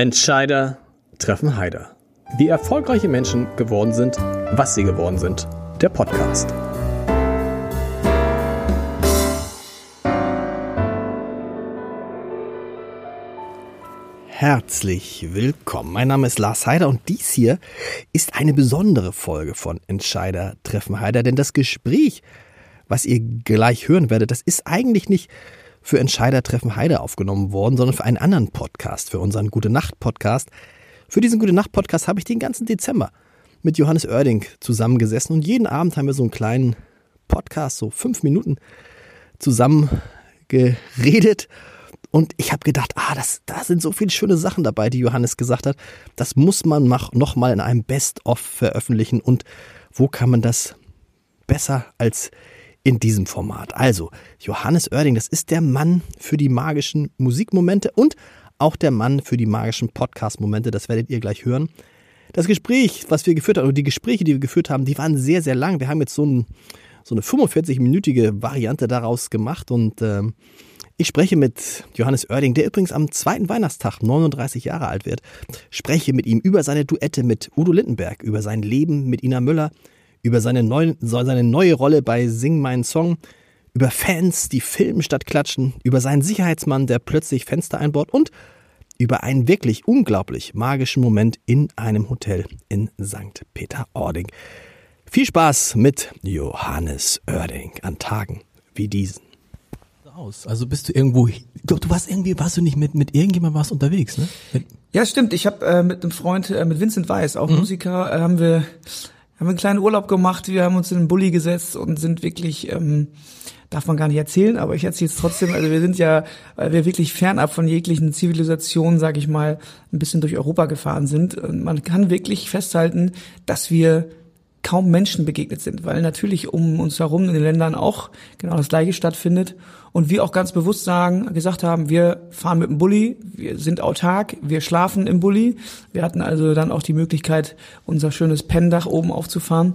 Entscheider treffen Heider. Wie erfolgreiche Menschen geworden sind, was sie geworden sind. Der Podcast. Herzlich willkommen. Mein Name ist Lars Heider und dies hier ist eine besondere Folge von Entscheider treffen Heider, denn das Gespräch, was ihr gleich hören werdet, das ist eigentlich nicht für Entscheider treffen Heide aufgenommen worden, sondern für einen anderen Podcast, für unseren Gute Nacht Podcast. Für diesen Gute Nacht Podcast habe ich den ganzen Dezember mit Johannes Oerding zusammengesessen und jeden Abend haben wir so einen kleinen Podcast, so fünf Minuten zusammen geredet. Und ich habe gedacht, ah, das, da sind so viele schöne Sachen dabei, die Johannes gesagt hat. Das muss man noch mal in einem Best-of veröffentlichen. Und wo kann man das besser als in diesem Format. Also, Johannes Oerding, das ist der Mann für die magischen Musikmomente und auch der Mann für die magischen Podcast-Momente. Das werdet ihr gleich hören. Das Gespräch, was wir geführt haben, oder die Gespräche, die wir geführt haben, die waren sehr, sehr lang. Wir haben jetzt so, ein, so eine 45-minütige Variante daraus gemacht und äh, ich spreche mit Johannes Oerding, der übrigens am zweiten Weihnachtstag 39 Jahre alt wird. Spreche mit ihm über seine Duette mit Udo Lindenberg, über sein Leben mit Ina Müller, über seine, neu, seine neue Rolle bei Sing meinen Song, über Fans, die filmen statt klatschen, über seinen Sicherheitsmann, der plötzlich Fenster einbaut und über einen wirklich unglaublich magischen Moment in einem Hotel in St. Peter-Ording. Viel Spaß mit Johannes Oerding an Tagen wie diesen. Also bist du irgendwo, du, du warst irgendwie, warst du nicht mit, mit irgendjemandem warst unterwegs, ne? Mit ja, stimmt. Ich habe äh, mit einem Freund, äh, mit Vincent Weiss, auch mhm. Musiker, äh, haben wir haben einen kleinen Urlaub gemacht, wir haben uns in den Bulli gesetzt und sind wirklich, ähm, darf man gar nicht erzählen, aber ich erzähle es trotzdem, also wir sind ja, weil wir wirklich fernab von jeglichen Zivilisationen, sage ich mal, ein bisschen durch Europa gefahren sind. Und man kann wirklich festhalten, dass wir kaum Menschen begegnet sind, weil natürlich um uns herum in den Ländern auch genau das gleiche stattfindet und wir auch ganz bewusst sagen, gesagt haben, wir fahren mit dem Bulli, wir sind autark, wir schlafen im Bulli. Wir hatten also dann auch die Möglichkeit, unser schönes Penndach oben aufzufahren.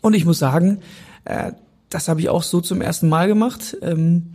Und ich muss sagen, äh, das habe ich auch so zum ersten Mal gemacht. Ähm,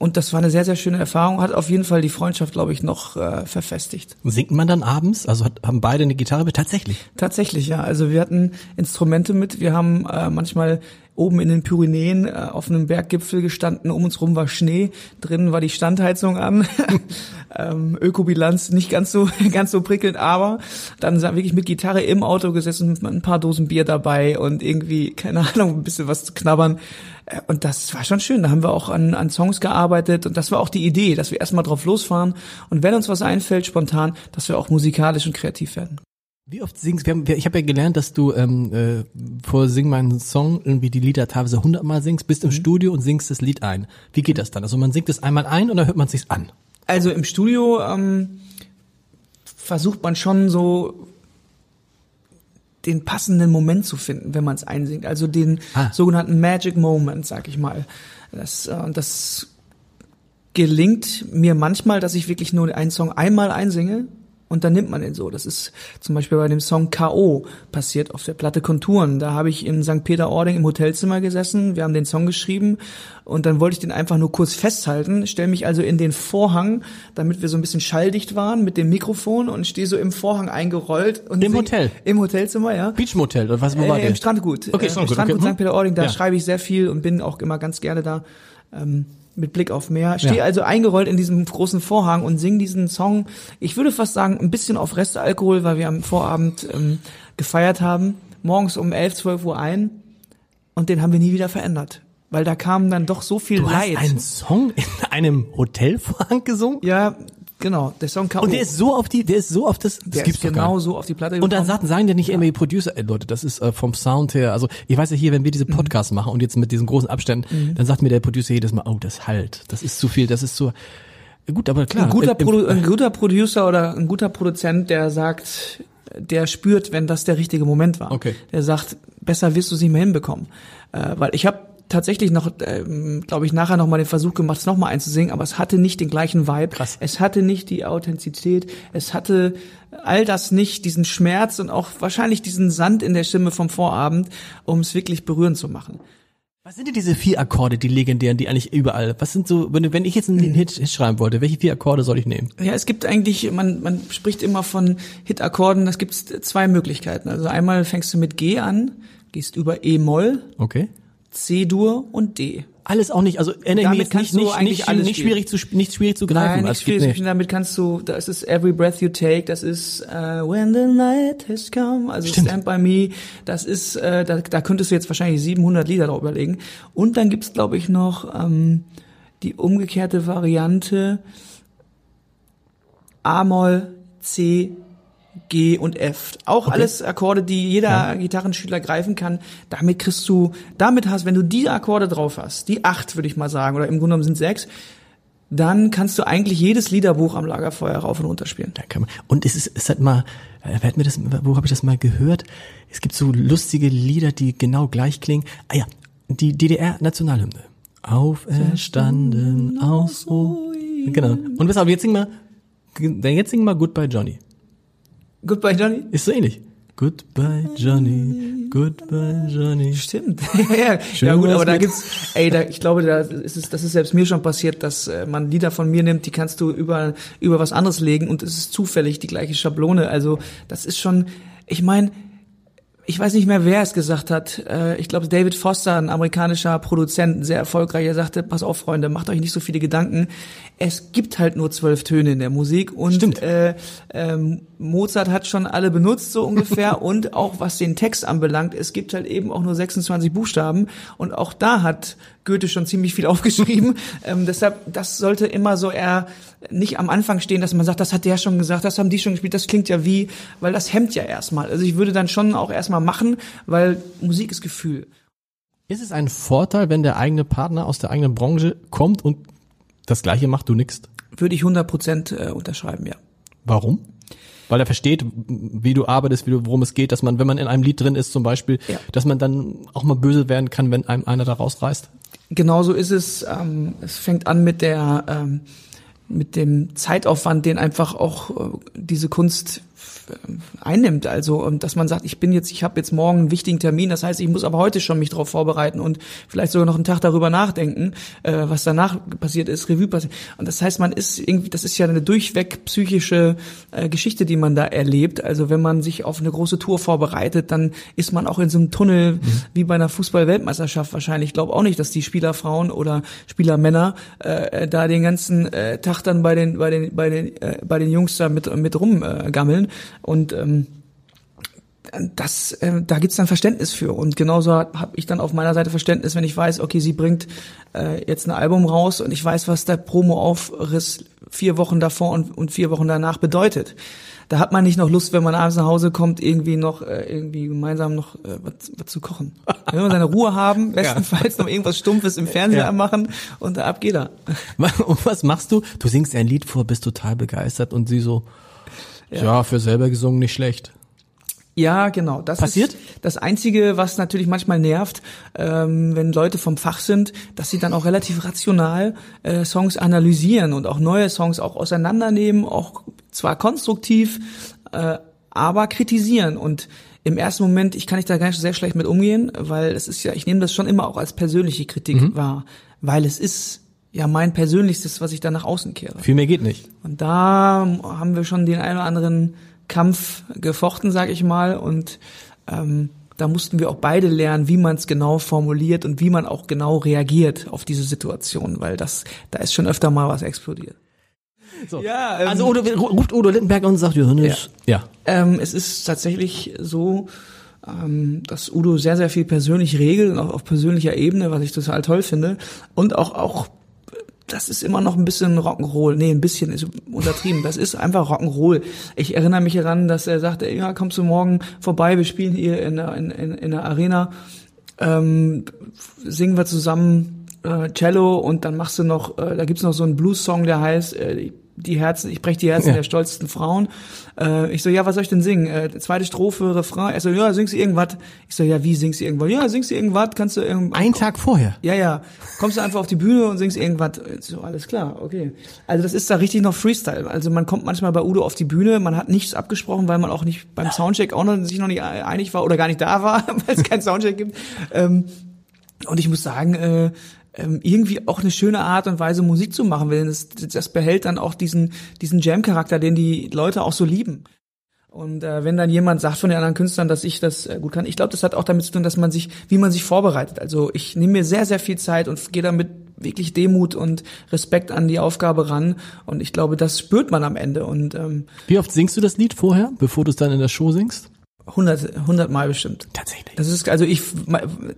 und das war eine sehr, sehr schöne Erfahrung, hat auf jeden Fall die Freundschaft, glaube ich, noch äh, verfestigt. Singt man dann abends? Also hat, haben beide eine Gitarre mit? Tatsächlich? Tatsächlich, ja. Also wir hatten Instrumente mit. Wir haben äh, manchmal oben in den Pyrenäen äh, auf einem Berggipfel gestanden, um uns rum war Schnee, drinnen war die Standheizung an. ähm, Ökobilanz nicht ganz so ganz so prickelnd, aber dann wirklich mit Gitarre im Auto gesessen, mit ein paar Dosen Bier dabei und irgendwie keine Ahnung, ein bisschen was zu knabbern. Äh, und das war schon schön. Da haben wir auch an, an Songs gearbeitet und das war auch die Idee, dass wir erstmal drauf losfahren und wenn uns was einfällt spontan, dass wir auch musikalisch und kreativ werden. Wie oft singst? Haben, ich habe ja gelernt, dass du ähm, äh, vor Sing meinen Song irgendwie die Lieder teilweise hundertmal singst, bist im mhm. Studio und singst das Lied ein. Wie geht das dann? Also man singt es einmal ein oder hört man es sich an? Also im Studio ähm, versucht man schon so den passenden Moment zu finden, wenn man es einsingt. Also den ah. sogenannten Magic Moment, sag ich mal. Das, äh, das gelingt mir manchmal, dass ich wirklich nur einen Song einmal einsinge und dann nimmt man den so. Das ist zum Beispiel bei dem Song K.O. passiert auf der Platte Konturen. Da habe ich in St. Peter-Ording im Hotelzimmer gesessen, wir haben den Song geschrieben und dann wollte ich den einfach nur kurz festhalten, stelle mich also in den Vorhang, damit wir so ein bisschen schalldicht waren mit dem Mikrofon und stehe so im Vorhang eingerollt. Und Im Hotel? Im Hotelzimmer, ja. Beachmotel oder was wo war äh, Im Strandgut. Okay, äh, Strandgut, Strandgut okay. St. Peter-Ording, da ja. schreibe ich sehr viel und bin auch immer ganz gerne da. Ähm, mit Blick auf Meer. Stehe ja. also eingerollt in diesem großen Vorhang und sing diesen Song. Ich würde fast sagen, ein bisschen auf Restalkohol, weil wir am Vorabend ähm, gefeiert haben. Morgens um 11, 12 Uhr ein. Und den haben wir nie wieder verändert. Weil da kam dann doch so viel du Leid. Hast einen Song in einem Hotelvorhang gesungen? Ja, Genau, der Song K.O. Und der ist so auf die, der ist so auf das, das der gibt's ist genau so auf die Platte gekommen. Und dann sagen, sagen ja nicht irgendwie Producer, ey Leute, das ist äh, vom Sound her, also ich weiß ja hier, wenn wir diese mhm. Podcasts mhm. machen und jetzt mit diesen großen Abständen, mhm. dann sagt mir der Producer jedes Mal, oh, das halt, das ist zu viel, das ist so, gut, aber klar. Ein guter, Produ ein guter Producer oder ein guter Produzent, der sagt, der spürt, wenn das der richtige Moment war. Okay. Der sagt, besser wirst du sie mehr hinbekommen. Äh, weil ich habe tatsächlich noch, ähm, glaube ich, nachher noch mal den Versuch gemacht, es noch mal einzusingen, aber es hatte nicht den gleichen Vibe. Krass. Es hatte nicht die Authentizität. Es hatte all das nicht, diesen Schmerz und auch wahrscheinlich diesen Sand in der Stimme vom Vorabend, um es wirklich berührend zu machen. Was sind denn diese vier Akkorde, die legendären, die eigentlich überall? Was sind so, wenn, wenn ich jetzt einen Hit, Hit schreiben wollte, welche vier Akkorde soll ich nehmen? Ja, es gibt eigentlich, man, man spricht immer von Hit-Akkorden, das gibt zwei Möglichkeiten. Also einmal fängst du mit G an, gehst über E-Moll, Okay. C-Dur und D. Alles auch nicht, also jetzt kannst nicht, du nicht, eigentlich nicht, alles nicht schwierig zu, nicht schwierig zu greifen. Nein, nicht schwierig. nee. Damit kannst du, das ist Every Breath You Take, das ist äh, When the Night Has Come, also Stimmt. Stand By Me, das ist, äh, da, da könntest du jetzt wahrscheinlich 700 Lieder drauf überlegen. Und dann gibt's glaube ich, noch ähm, die umgekehrte Variante A-Moll, C, G und F. Auch Okay. alles Akkorde, die jeder Gitarrenschüler greifen kann. Damit kriegst du, damit hast, wenn du die Akkorde drauf hast, die acht würde ich mal sagen, oder im Grunde genommen sind sechs, dann kannst du eigentlich jedes Liederbuch am Lagerfeuer rauf und runter spielen. Da kann man, und es ist, es hat mal, äh, wer hat mir das, wo habe ich das mal gehört? Es gibt so lustige Lieder, die genau gleich klingen. Ah ja, die DDR-Nationalhymne. Auferstanden aus Ruin. Genau. Und pass auf, jetzt sing mal, jetzt sing mal Goodbye Johnny. Goodbye, Johnny. Ist so ähnlich. Goodbye Johnny, Goodbye Johnny. Stimmt. ja, Schön ja gut, aber da gibt's, ey, da, ich glaube, da ist es, das ist selbst mir schon passiert, dass äh, man Lieder von mir nimmt, die kannst du über über was anderes legen und es ist zufällig die gleiche Schablone. Also das ist schon, ich meine, ich weiß nicht mehr, wer es gesagt hat. Äh, Ich glaube, David Foster, ein amerikanischer Produzent, sehr erfolgreich, er sagte, pass auf, Freunde, macht euch nicht so viele Gedanken. Es gibt halt nur zwölf Töne in der Musik und Stimmt. Äh, ähm, Mozart hat schon alle benutzt, so ungefähr. und auch was den Text anbelangt, es gibt halt eben auch nur 26 Buchstaben und auch da hat Goethe schon ziemlich viel aufgeschrieben. ähm, deshalb, das sollte immer so eher nicht am Anfang stehen, dass man sagt, das hat der schon gesagt, das haben die schon gespielt, das klingt ja wie, weil das hemmt ja erstmal. Also ich würde dann schon auch erstmal machen, weil Musik ist Gefühl. Ist es ein Vorteil, wenn der eigene Partner aus der eigenen Branche kommt und das Gleiche macht, du nix? Würde ich 100 Prozent äh, unterschreiben, ja. Warum? Weil er versteht, wie du arbeitest, wie du, worum es geht, dass man, wenn man in einem Lied drin ist zum Beispiel, Ja. dass man dann auch mal böse werden kann, wenn einem einer da rausreißt. Genauso ist es. Ähm, es fängt an mit der ähm, mit dem Zeitaufwand, den einfach auch äh, diese Kunst einnimmt. Also, ähm, dass man sagt, ich bin jetzt, ich habe jetzt morgen einen wichtigen Termin, das heißt, ich muss aber heute schon mich darauf vorbereiten und vielleicht sogar noch einen Tag darüber nachdenken, äh, was danach passiert ist, Revue passiert. Und das heißt, man ist irgendwie, das ist ja eine durchweg psychische äh, Geschichte, die man da erlebt. Also, wenn man sich auf eine große Tour vorbereitet, dann ist man auch in so einem Tunnel wie bei einer Fußball-Weltmeisterschaft wahrscheinlich. Ich glaube auch nicht, dass die Spielerfrauen oder Spielermänner äh, da den ganzen äh, Tag dann bei den bei den bei den äh, bei den Jungs da mit mit rumgammeln äh, gammeln. Und ähm, das, äh, da gibt's dann Verständnis für. Und genauso habe ich dann auf meiner Seite Verständnis, wenn ich weiß, okay, sie bringt äh, jetzt ein Album raus und ich weiß, was der Promo-Aufriss vier Wochen davor und, und vier Wochen danach bedeutet. Da hat man nicht noch Lust, wenn man abends nach Hause kommt, irgendwie noch äh, irgendwie gemeinsam noch äh, was, was zu kochen. Will man seine Ruhe haben, bestenfalls noch irgendwas Stumpfes im Fernseher Ja. machen und da ab geht er. Und was machst du? Du singst ein Lied vor, bist total begeistert und sie so, ja, für selber gesungen nicht schlecht. Ja, genau. Das Passiert? ist das Einzige, was natürlich manchmal nervt, ähm, wenn Leute vom Fach sind, dass sie dann auch relativ rational äh, Songs analysieren und auch neue Songs auch auseinandernehmen, auch zwar konstruktiv, äh, aber kritisieren. Und im ersten Moment, ich kann nicht da gar nicht sehr schlecht mit umgehen, weil es ist ja, ich nehme das schon immer auch als persönliche Kritik wahr, weil es ist ja mein persönlichstes, was ich dann nach außen kehre. Viel mehr geht nicht. Und da haben wir schon den einen oder anderen Kampf gefochten, sag ich mal. Und ähm, da mussten wir auch beide lernen, wie man es genau formuliert und wie man auch genau reagiert auf diese Situation, weil das, da ist schon öfter mal was explodiert. So. Ja, ähm, also Udo, ruft Udo Lindenberg und sagt, Johannes, ja. Ähm, es ist tatsächlich so, ähm, dass Udo sehr, sehr viel persönlich regelt und auch auf persönlicher Ebene, was ich total toll finde. Und auch, auch, das ist immer noch ein bisschen Rock'n'Roll. Nee, ein bisschen ist untertrieben. Das ist einfach Rock'n'Roll. Ich erinnere mich daran, dass er sagte, ja, kommst du morgen vorbei, wir spielen hier in der, in, in, in der Arena, ähm, singen wir zusammen äh, Cello und dann machst du noch, äh, da gibt's noch so einen Blues-Song, der heißt äh, die Herzen, ich brech die Herzen Ja. der stolzesten Frauen. Äh, ich so, ja, was soll ich denn singen? Äh, zweite Strophe, Refrain. Er so, ja, singst du irgendwas? Ich so, ja, wie singst du irgendwas? Ja, singst du irgendwas? Kannst du irgendwas? Ein Tag vorher. Ja, ja. Kommst du einfach auf die Bühne und singst irgendwas. So, alles klar, okay. Also das ist da richtig noch Freestyle. Also man kommt manchmal bei Udo auf die Bühne, man hat nichts abgesprochen, weil man auch nicht beim Soundcheck auch noch sich noch nicht einig war oder gar nicht da war, weil es keinen Soundcheck gibt. Ähm, Und ich muss sagen, äh, irgendwie auch eine schöne Art und Weise Musik zu machen, weil das, das behält dann auch diesen, diesen Jam-Charakter, den die Leute auch so lieben. Und äh, wenn dann jemand sagt von den anderen Künstlern, dass ich das äh, gut kann, ich glaube, das hat auch damit zu tun, dass man sich, wie man sich vorbereitet. Also ich nehme mir sehr, sehr viel Zeit und gehe damit wirklich Demut und Respekt an die Aufgabe ran. Und ich glaube, das spürt man am Ende. Und ähm, Wie oft singst du das Lied vorher, bevor du es dann in der Show singst? 100, 100 Mal bestimmt. Tatsächlich. Das ist also ich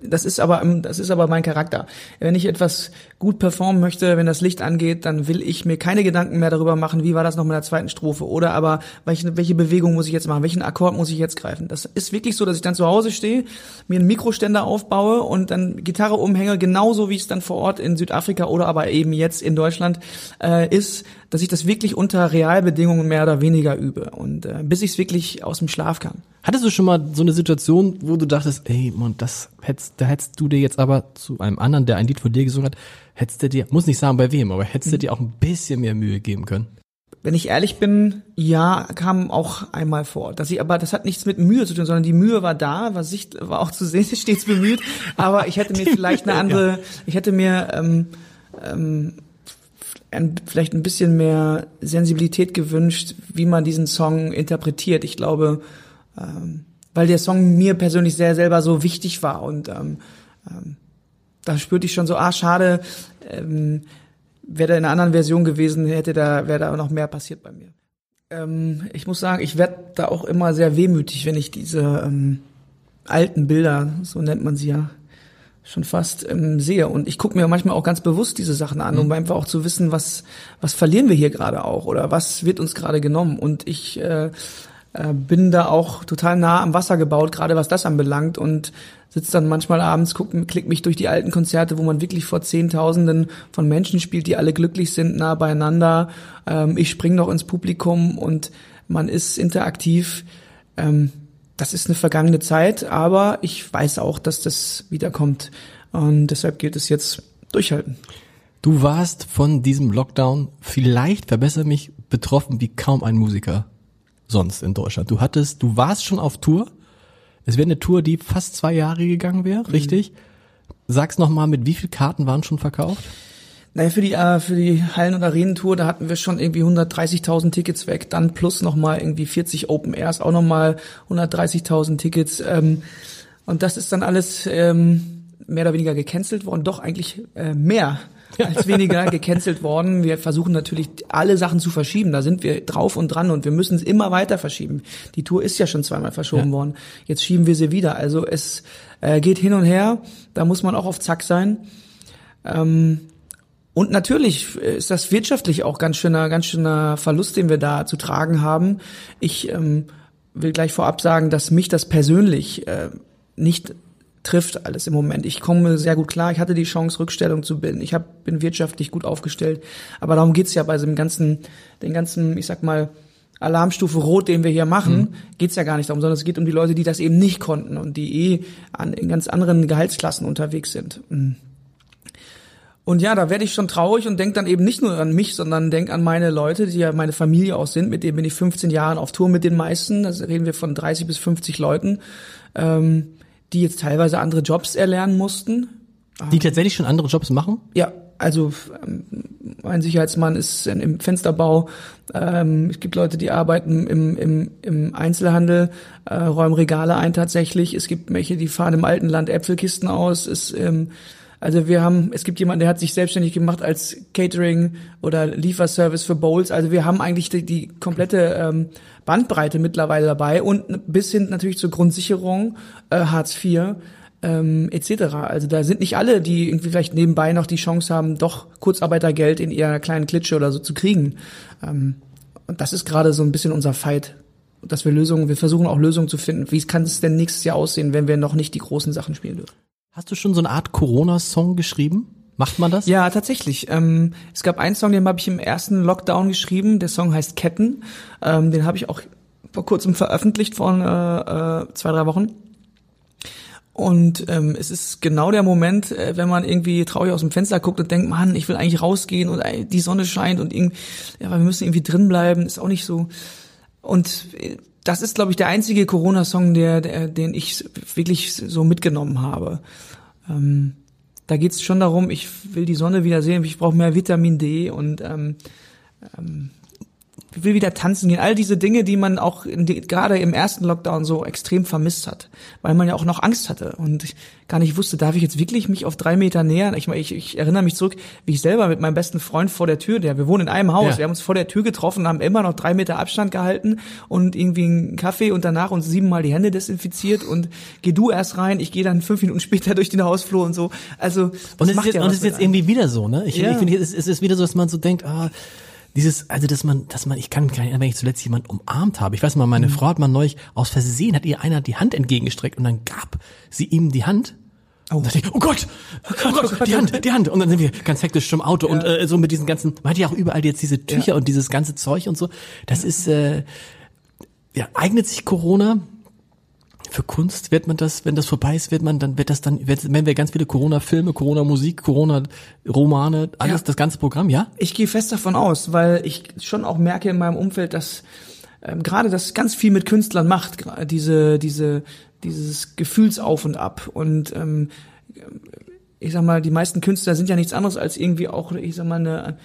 das ist aber das ist aber mein Charakter. Wenn ich etwas gut performen möchte, wenn das Licht angeht, dann will ich mir keine Gedanken mehr darüber machen, wie war das noch mit der zweiten Strophe oder aber welche, welche Bewegung muss ich jetzt machen, welchen Akkord muss ich jetzt greifen. Das ist wirklich so, dass ich dann zu Hause stehe, mir einen Mikroständer aufbaue und dann Gitarre umhänge, genauso wie es dann vor Ort in Südafrika oder aber eben jetzt in Deutschland äh, ist, dass ich das wirklich unter Realbedingungen mehr oder weniger übe und äh, bis ich es wirklich aus dem Schlaf kann. Hattest du schon mal so eine Situation, wo du dachtest, ey, Mann, das hättest, da hättest du dir jetzt aber zu einem anderen, der ein Lied von dir gesungen hat, hättest du dir, muss nicht sagen bei wem, aber hättest du dir auch ein bisschen mehr Mühe geben können? Wenn ich ehrlich bin, ja, kam auch einmal vor. Dass ich, aber das hat nichts mit Mühe zu tun, sondern die Mühe war da, war sich, war auch zu sehen, stets bemüht. Aber ich hätte mir vielleicht eine andere, ich hätte mir ähm, ähm, ein, vielleicht ein bisschen mehr Sensibilität gewünscht, wie man diesen Song interpretiert. Ich glaube, ähm, weil der Song mir persönlich sehr selber so wichtig war und ähm, ähm, da spürte ich schon so, ah, schade, ähm, wäre da in einer anderen Version gewesen, hätte da, wäre da noch mehr passiert bei mir. Ähm, ich muss sagen, ich werde da auch immer sehr wehmütig, wenn ich diese ähm, alten Bilder, so nennt man sie ja, schon fast ähm, sehe. Und ich gucke mir manchmal auch ganz bewusst diese Sachen an, um einfach auch zu wissen, was, was verlieren wir hier gerade auch oder was wird uns gerade genommen. Und ich äh, äh, bin da auch total nah am Wasser gebaut, gerade was das anbelangt und sitze dann manchmal abends, guck, klick mich durch die alten Konzerte, wo man wirklich vor Zehntausenden von Menschen spielt, die alle glücklich sind, nah beieinander. Ähm, ich spring noch ins Publikum und man ist interaktiv. Ähm, das ist eine vergangene Zeit, aber ich weiß auch, dass das wiederkommt. Und deshalb gilt es jetzt durchhalten. Du warst von diesem Lockdown vielleicht, verbessere mich, betroffen wie kaum ein Musiker sonst in Deutschland. Du hattest, du warst schon auf Tour. Es wäre eine Tour, die fast zwei Jahre gegangen wäre, mhm. richtig? Sag's nochmal, mit wie viel Karten waren schon verkauft? Naja, für die, äh, für die Hallen- und Arenentour, da hatten wir schon irgendwie 130.000 Tickets weg, dann plus nochmal irgendwie 40 Open Airs, auch nochmal 130.000 Tickets. Ähm, und das ist dann alles ähm, mehr oder weniger gecancelt worden, doch eigentlich äh, mehr als weniger gecancelt worden. Wir versuchen natürlich alle Sachen zu verschieben. Da sind wir drauf und dran und wir müssen es immer weiter verschieben. Die Tour ist ja schon zweimal verschoben ja. worden. Jetzt schieben wir sie wieder. Also es äh, geht hin und her. Da muss man auch auf Zack sein. Ähm, und natürlich ist das wirtschaftlich auch ganz schöner, ganz schöner Verlust, den wir da zu tragen haben. Ich ähm, will gleich vorab sagen, dass mich das persönlich äh, nicht trifft alles im Moment. Ich komme sehr gut klar. Ich hatte die Chance, Rückstellung zu bilden. Ich hab, bin wirtschaftlich gut aufgestellt. Aber darum geht's ja bei diesem ganzen, den ganzen, ich sag mal, Alarmstufe Rot, den wir hier machen, mhm. geht's ja gar nicht darum, sondern es geht um die Leute, die das eben nicht konnten und die eh an, in ganz anderen Gehaltsklassen unterwegs sind. Mhm. Und ja, da werde ich schon traurig und denk dann eben nicht nur an mich, sondern denk an meine Leute, die ja meine Familie auch sind. Mit denen bin ich 15 Jahren auf Tour mit den meisten. Da reden wir von 30 bis 50 Leuten. Ähm, die jetzt teilweise andere Jobs erlernen mussten. Die tatsächlich schon andere Jobs machen? Ja, also ähm, mein Sicherheitsmann ist im Fensterbau. Ähm, es gibt Leute, die arbeiten im, im, im Einzelhandel, äh, räumen Regale ein tatsächlich. Es gibt welche, die fahren im alten Land Äpfelkisten aus. Es, ähm, also wir haben, es gibt jemanden, der hat sich selbstständig gemacht als Catering oder Lieferservice für Bowls. Also wir haben eigentlich die, die komplette ähm, Bandbreite mittlerweile dabei und bis hin natürlich zur Grundsicherung, äh, Hartz IV ähm, etc. Also da sind nicht alle, die irgendwie vielleicht nebenbei noch die Chance haben, doch Kurzarbeitergeld in ihrer kleinen Klitsche oder so zu kriegen. Ähm, und das ist gerade so ein bisschen unser Fight, dass wir Lösungen, wir versuchen auch Lösungen zu finden. Wie kann es denn nächstes Jahr aussehen, wenn wir noch nicht die großen Sachen spielen dürfen? Hast du schon so eine Art Corona-Song geschrieben? Macht man das? Ja, tatsächlich. Ähm, es gab einen Song, den habe ich im ersten Lockdown geschrieben. Der Song heißt Ketten. Ähm, den habe ich auch vor kurzem veröffentlicht, vor äh, äh, zwei, drei Wochen. Und ähm, es ist genau der Moment, äh, wenn man irgendwie traurig aus dem Fenster guckt und denkt, Mann, ich will eigentlich rausgehen und äh, die Sonne scheint und irgendwie, ja, wir müssen irgendwie drin bleiben, ist auch nicht so. Und äh, das ist, glaube ich, der einzige Corona-Song, der, der, den ich wirklich so mitgenommen habe. Ähm, da geht's schon darum, ich will die Sonne wieder sehen, ich brauche mehr Vitamin D und ähm, ähm, will wieder tanzen gehen. All diese Dinge, die man auch die, gerade im ersten Lockdown so extrem vermisst hat, weil man ja auch noch Angst hatte und ich gar nicht wusste, darf ich jetzt wirklich mich auf drei Meter nähern? Ich, ich, ich erinnere mich zurück, wie ich selber mit meinem besten Freund vor der Tür, der wir wohnen in einem Haus, Ja. wir haben uns vor der Tür getroffen, haben immer noch drei Meter Abstand gehalten und irgendwie einen Kaffee und danach uns siebenmal die Hände desinfiziert und geh du erst rein, ich gehe dann fünf Minuten später durch den Hausflur und so. Also das Und es ist jetzt, ja und ist jetzt irgendwie wieder so, ne? Ich, Ja. ich finde, es, es ist wieder so, dass man so denkt, ah, dieses, also dass man, dass man, ich kann mich gar nicht erinnern, wenn ich zuletzt jemanden umarmt habe. Ich weiß mal, Mhm. meine Frau hat mal neulich aus Versehen hat ihr einer die Hand entgegengestreckt und dann gab sie ihm die Hand. Oh. Und dachte ich, oh Gott, oh Gott, die Hand, die Hand. Und dann sind wir ganz hektisch zum Auto und äh, so mit diesen ganzen, man hat ja auch überall jetzt diese Tücher und dieses ganze Zeug und so. Das ist, äh, ja, eignet sich Corona für Kunst wird man das, wenn das vorbei ist, wird man dann, wird das dann, wird, wenn wir ganz viele Corona-Filme, Corona-Musik, Corona-Romane, alles, Ja. das ganze Programm, ja? Ich gehe fest davon aus, weil ich schon auch merke in meinem Umfeld, dass ähm, gerade das ganz viel mit Künstlern macht, diese, diese, dieses Gefühlsauf und ab. Und ähm, ich sag mal, die meisten Künstler sind ja nichts anderes als irgendwie auch, ich sag mal, eine,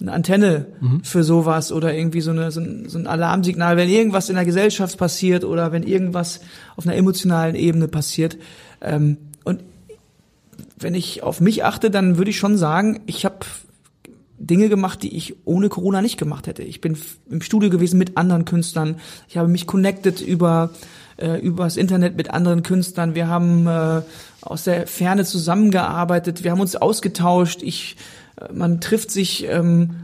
eine Antenne für sowas oder irgendwie so, eine, so, ein, so ein Alarmsignal, wenn irgendwas in der Gesellschaft passiert oder wenn irgendwas auf einer emotionalen Ebene passiert. Ähm, und wenn ich auf mich achte, dann würde ich schon sagen, ich habe Dinge gemacht, die ich ohne Corona nicht gemacht hätte. Ich bin im Studio gewesen mit anderen Künstlern. Ich habe mich connected über äh, übers Internet mit anderen Künstlern. Wir haben äh, aus der Ferne zusammengearbeitet. Wir haben uns ausgetauscht. Ich, man trifft sich. Ähm,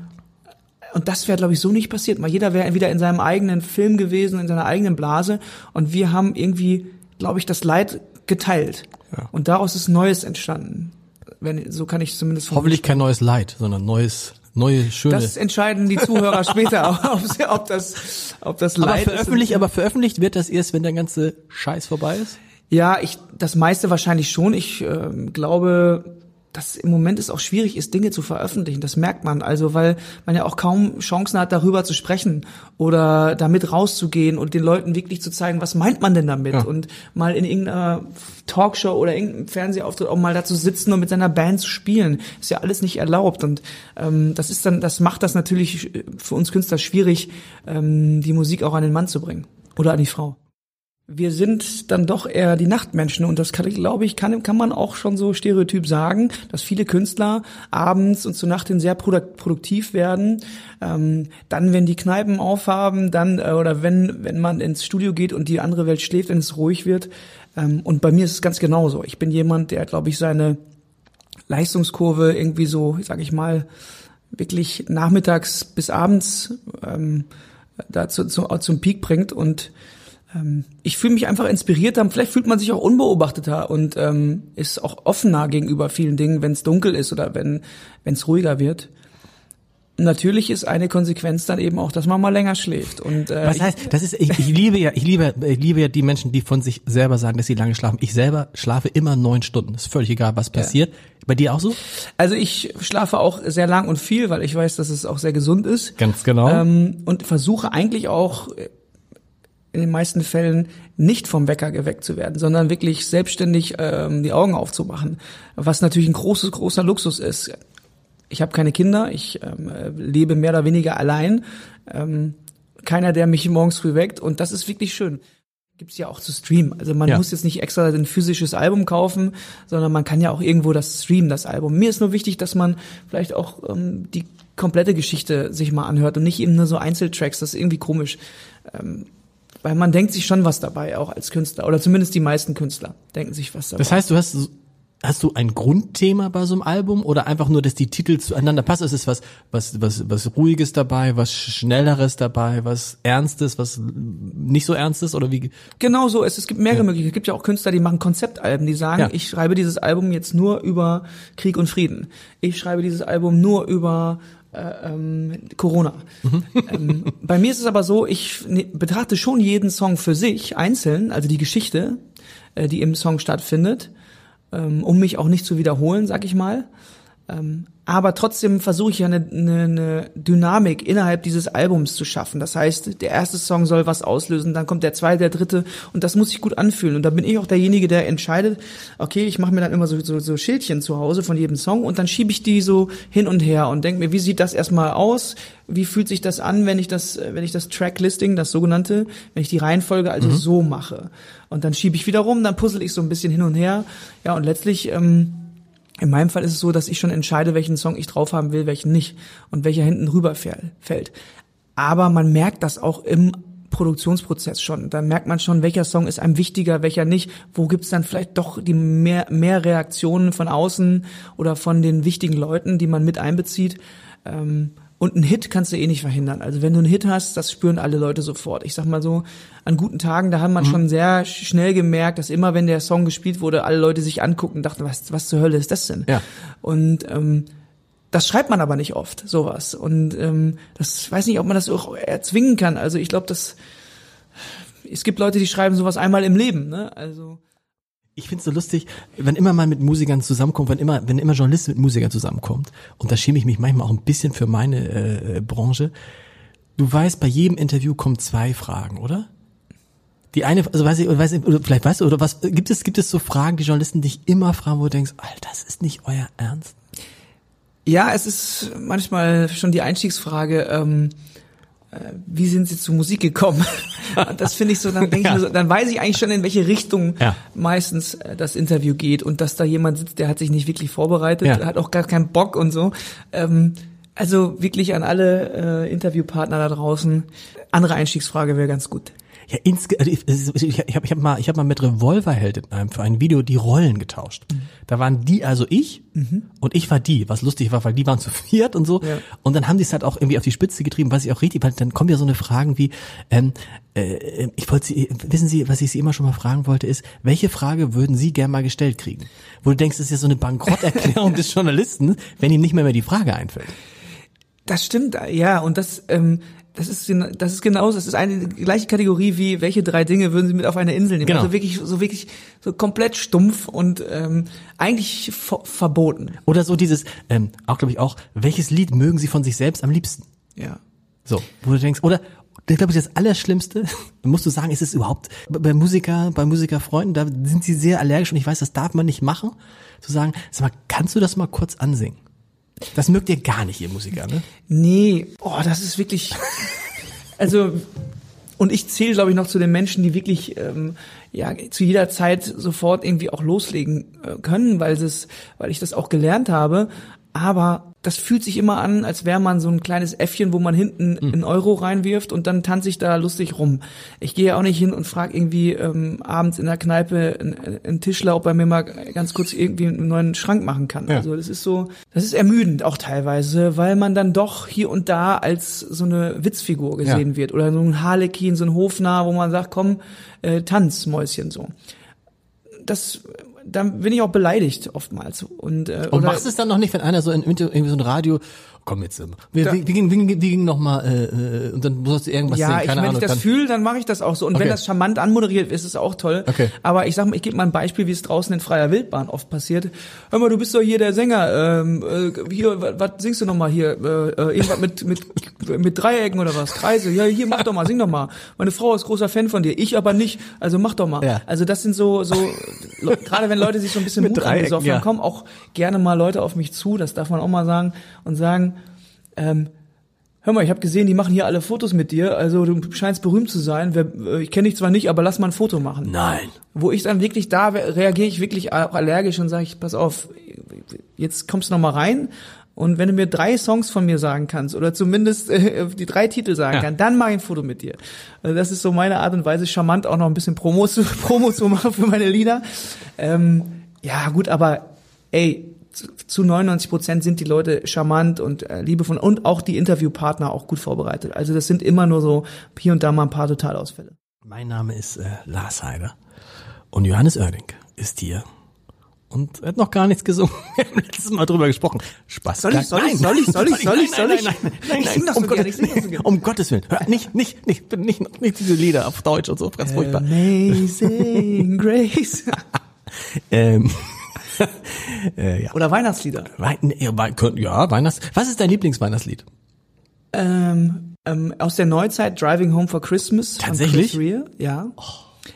und das wäre, glaube ich, so nicht passiert. Mal jeder wäre wieder in seinem eigenen Film gewesen, in seiner eigenen Blase. Und wir haben irgendwie, glaube ich, das Leid geteilt. Und daraus ist Neues entstanden. Wenn, so kann ich zumindest Hoffentlich kein neues Leid, sondern neues, neue, schöne. das entscheiden die Zuhörer später, ob, ob das, ob das aber Leid veröffentlicht, ist. aber veröffentlicht wird das erst, wenn der ganze Scheiß vorbei ist? Ja, ich, das meiste wahrscheinlich schon. Ich ähm, glaube, dass im Moment es auch schwierig ist, Dinge zu veröffentlichen. Das merkt man. Also, weil man ja auch kaum Chancen hat, darüber zu sprechen oder damit rauszugehen und den Leuten wirklich zu zeigen, was meint man denn damit? Ja. Und mal in irgendeiner Talkshow oder irgendeinem Fernsehauftritt auch mal dazu sitzen und mit seiner Band zu spielen. Ist ja alles nicht erlaubt. Und ähm, das ist dann, das macht das natürlich für uns Künstler schwierig, ähm, die Musik auch an den Mann zu bringen. Oder an die Frau. Wir sind dann doch eher die Nachtmenschen und das kann, glaube ich, kann, kann man auch schon so stereotyp sagen, dass viele Künstler abends und zur Nacht hin sehr produk produktiv werden. Ähm, dann, wenn die Kneipen aufhaben, dann äh, oder wenn wenn man ins Studio geht und die andere Welt schläft, wenn es ruhig wird. Ähm, und bei mir ist es ganz genauso. Ich bin jemand, der, glaube ich, seine Leistungskurve irgendwie so, sag ich mal, wirklich nachmittags bis abends ähm, dazu zu, zum Peak bringt und ich fühle mich einfach inspirierter, vielleicht fühlt man sich auch unbeobachteter und ähm, ist auch offener gegenüber vielen Dingen, wenn es dunkel ist oder wenn es ruhiger wird. Natürlich ist eine Konsequenz dann eben auch, dass man mal länger schläft. Und äh, Was ich- heißt, das ist, ich, ich liebe ja, ich liebe, ich liebe ja die Menschen, die von sich selber sagen, dass sie lange schlafen. Ich selber schlafe immer neun Stunden. Ist völlig egal, was passiert. Bei dir auch so? Also ich schlafe auch sehr lang und viel, weil ich weiß, dass es auch sehr gesund ist. Ganz genau. Ähm, und versuche eigentlich auch in den meisten Fällen nicht vom Wecker geweckt zu werden, sondern wirklich selbstständig ähm, die Augen aufzumachen. Was natürlich ein großes, großer Luxus ist. Ich habe keine Kinder, ich ähm, äh, lebe mehr oder weniger allein. Ähm, keiner, der mich morgens früh weckt und das ist wirklich schön. Gibt's ja auch zu streamen. Also man Ja. muss jetzt nicht extra ein physisches Album kaufen, sondern man kann ja auch irgendwo das streamen, das Album. Mir ist nur wichtig, dass man vielleicht auch ähm, die komplette Geschichte sich mal anhört und nicht eben nur so Einzeltracks. Das ist irgendwie komisch. Ähm, weil man denkt sich schon was dabei, auch als Künstler. Oder zumindest die meisten Künstler denken sich was dabei. Das heißt, du hast, hast du ein Grundthema bei so einem Album oder einfach nur, dass die Titel zueinander passen? Ist es was, was, was, was Ruhiges dabei, was Schnelleres dabei, was Ernstes, was nicht so Ernstes oder wie? Genau so ist. Es gibt mehrere Möglichkeiten. Es gibt ja auch Künstler, die machen Konzeptalben, die sagen, Ja. ich schreibe dieses Album jetzt nur über Krieg und Frieden. Ich schreibe dieses Album nur über ähm, Corona. ähm, bei mir ist es aber so, ich ne, betrachte schon jeden Song für sich einzeln, also die Geschichte, äh, die im Song stattfindet, ähm, um mich auch nicht zu wiederholen, sag ich mal. Ähm, aber trotzdem versuche ich ja eine, eine, eine Dynamik innerhalb dieses Albums zu schaffen. Das heißt, der erste Song soll was auslösen, dann kommt der zweite, der dritte und das muss sich gut anfühlen. Und da bin ich auch derjenige, der entscheidet, okay, ich mache mir dann immer so, so, so Schildchen zu Hause von jedem Song und dann schiebe ich die so hin und her und denke mir, wie sieht das erstmal aus? Wie fühlt sich das an, wenn ich das, wenn ich das Tracklisting, das sogenannte, wenn ich die Reihenfolge also mhm. so mache? Und dann schiebe ich wieder rum, dann puzzle ich so ein bisschen hin und her. Ja, und letztlich ähm, in meinem Fall ist es so, dass ich schon entscheide, welchen Song ich drauf haben will, welchen nicht und welcher hinten rüber fällt. Aber man merkt das auch im Produktionsprozess schon. Da merkt man schon, welcher Song ist einem wichtiger, welcher nicht. Wo gibt's dann vielleicht doch die mehr, mehr Reaktionen von außen oder von den wichtigen Leuten, die man mit einbezieht. Ähm, und ein Hit kannst du eh nicht verhindern. Also wenn du einen Hit hast, das spüren alle Leute sofort. Ich sag mal so, an guten Tagen, da haben man mhm. schon sehr schnell gemerkt, dass immer, wenn der Song gespielt wurde, alle Leute sich angucken und dachten, was, was zur Hölle ist das denn? Ja. Und ähm, das schreibt man aber nicht oft, sowas. Und ähm, das weiß nicht, ob man das auch erzwingen kann. Also ich glaube, dass es gibt Leute, die schreiben sowas einmal im Leben. Ne? Also ich find's so lustig, wenn immer mal mit Musikern zusammenkommt, wenn immer, wenn immer Journalisten mit Musikern zusammenkommt, und da schäme ich mich manchmal auch ein bisschen für meine äh, Branche. Du weißt, bei jedem Interview kommen zwei Fragen, oder? Die eine, also weiß ich, oder weiß ich, oder vielleicht weißt du, oder was, gibt es, gibt es so Fragen, die Journalisten dich immer fragen, wo du denkst, Alter, das ist nicht euer Ernst? Ja, es ist manchmal schon die Einstiegsfrage, ähm, äh, wie sind sie zu Musik gekommen? das finde ich so, dann denke ich so, dann weiß ich eigentlich schon, in welche Richtung ja. meistens äh, das Interview geht und dass da jemand sitzt, der hat sich nicht wirklich vorbereitet, ja. hat auch gar keinen Bock und so. Ähm, also wirklich an alle äh, Interviewpartner da draußen, andere Einstiegsfrage wäre ganz gut. Ja, insge also ich, ich habe ich hab mal, ich hab mal mit Revolverheld in einem, für ein Video die Rollen getauscht. Mhm. Da waren die also ich mhm. und ich war die, was lustig war, weil die waren zu viert und so. Ja. Und dann haben die es halt auch irgendwie auf die Spitze getrieben, was ich auch richtig, weil dann kommen ja so eine Fragen wie, ähm, äh, ich wollte Sie, wissen Sie, was ich Sie immer schon mal fragen wollte, ist, welche Frage würden Sie gern mal gestellt kriegen? Wo du denkst, das ist ja so eine Bankrotterklärung des Journalisten, wenn ihm nicht mehr, mehr die Frage einfällt. Das stimmt, ja, und das, ähm, das ist, das ist genauso, das ist eine gleiche Kategorie wie, welche drei Dinge würden Sie mit auf eine Insel nehmen? Genau. Also wirklich, so wirklich, so komplett stumpf und ähm, eigentlich verboten. Oder so dieses, ähm, auch glaube ich auch, welches Lied mögen Sie von sich selbst am liebsten? Ja. So, wo du denkst, oder ich glaube, das Allerschlimmste, musst du sagen, ist es überhaupt bei Musiker, bei Musikerfreunden, da sind sie sehr allergisch und ich weiß, das darf man nicht machen, zu sagen, sag mal, kannst du das mal kurz ansingen? Das mögt ihr gar nicht, ihr Musiker, ne? Nee, oh, das ist wirklich. Also, und ich zähle, glaube ich, noch zu den Menschen, die wirklich ähm, ja zu jeder Zeit sofort irgendwie auch loslegen äh, können, weil es, weil ich das auch gelernt habe. Aber das fühlt sich immer an, als wäre man so ein kleines Äffchen, wo man hinten mhm. einen Euro reinwirft und dann tanze ich da lustig rum. Ich gehe auch nicht hin und frage irgendwie ähm, abends in der Kneipe einen, Tischler, ob er mir mal ganz kurz irgendwie einen neuen Schrank machen kann. Ja. Also das ist so, das ist ermüdend auch teilweise, weil man dann doch hier und da als so eine Witzfigur gesehen ja. wird oder so ein Harlekin, so ein Hofnarr, wo man sagt, komm, äh, tanz, Mäuschen so. Das dann bin ich auch beleidigt oftmals. Und, äh, und machst es dann noch nicht, wenn einer so in, irgendwie so ein Radio, komm jetzt, wie, da, wie, wie, ging, wie, wie ging noch mal, äh, äh, und dann musst du irgendwas ja, sehen, keine ich, wenn Ahnung. Ich das fühle, dann mache ich das auch so. Und okay. wenn das charmant anmoderiert ist, ist es auch toll. Okay. Aber ich sag mal, ich gebe mal ein Beispiel, wie es draußen in freier Wildbahn oft passiert. Hör mal, du bist doch hier der Sänger. Ähm, äh, hier, was, singst du noch mal hier? Äh, äh, irgendwas mit, mit, mit Dreiecken oder was? Kreise. Ja, hier, mach doch mal, sing doch mal. Meine Frau ist großer Fan von dir, ich aber nicht. Also mach doch mal. Ja. Also das sind so, so gerade wenn Leute sich so ein bisschen Mut angesoffen ja. kommen auch gerne mal Leute auf mich zu, das darf man auch mal sagen, und sagen, ähm, hör mal, ich habe gesehen, die machen hier alle Fotos mit dir, also du scheinst berühmt zu sein. Äh, ich kenne dich zwar nicht, aber lass mal ein Foto machen. Nein. Wo ich dann wirklich da reagiere ich wirklich auch allergisch und sage ich, pass auf, jetzt kommst du noch mal rein und wenn du mir drei Songs von mir sagen kannst oder zumindest äh, die drei Titel sagen ja. kannst, dann mach ich ein Foto mit dir. Also das ist so meine Art und Weise, charmant auch noch ein bisschen Promo zu, Promo zu machen für meine Lieder. Ähm, ja gut, aber ey, zu 99 Prozent sind die Leute charmant und äh, liebevoll und auch die Interviewpartner auch gut vorbereitet. Also das sind immer nur so hier und da mal ein paar Totalausfälle. Mein Name ist äh, Lars Heider und Johannes Oerding ist hier und er hat noch gar nichts gesungen. Wir haben letztes Mal drüber gesprochen. Spaß. Soll ich, soll ich, soll ich, soll ich, soll ich, soll ich? Nein, nein, nein, ich sing das so gerne, ich. Um Gottes Willen. Hör, nicht, nicht, nicht, nicht, nicht diese Lieder auf Deutsch und so, ganz furchtbar. Amazing Grace. ähm, äh, ja. Oder Weihnachtslieder. Ja, Weihnachts. Was ist dein Lieblingsweihnachtslied? Ähm, ähm, aus der Neuzeit Driving Home for Christmas. Tatsächlich? Chris Rea, ja.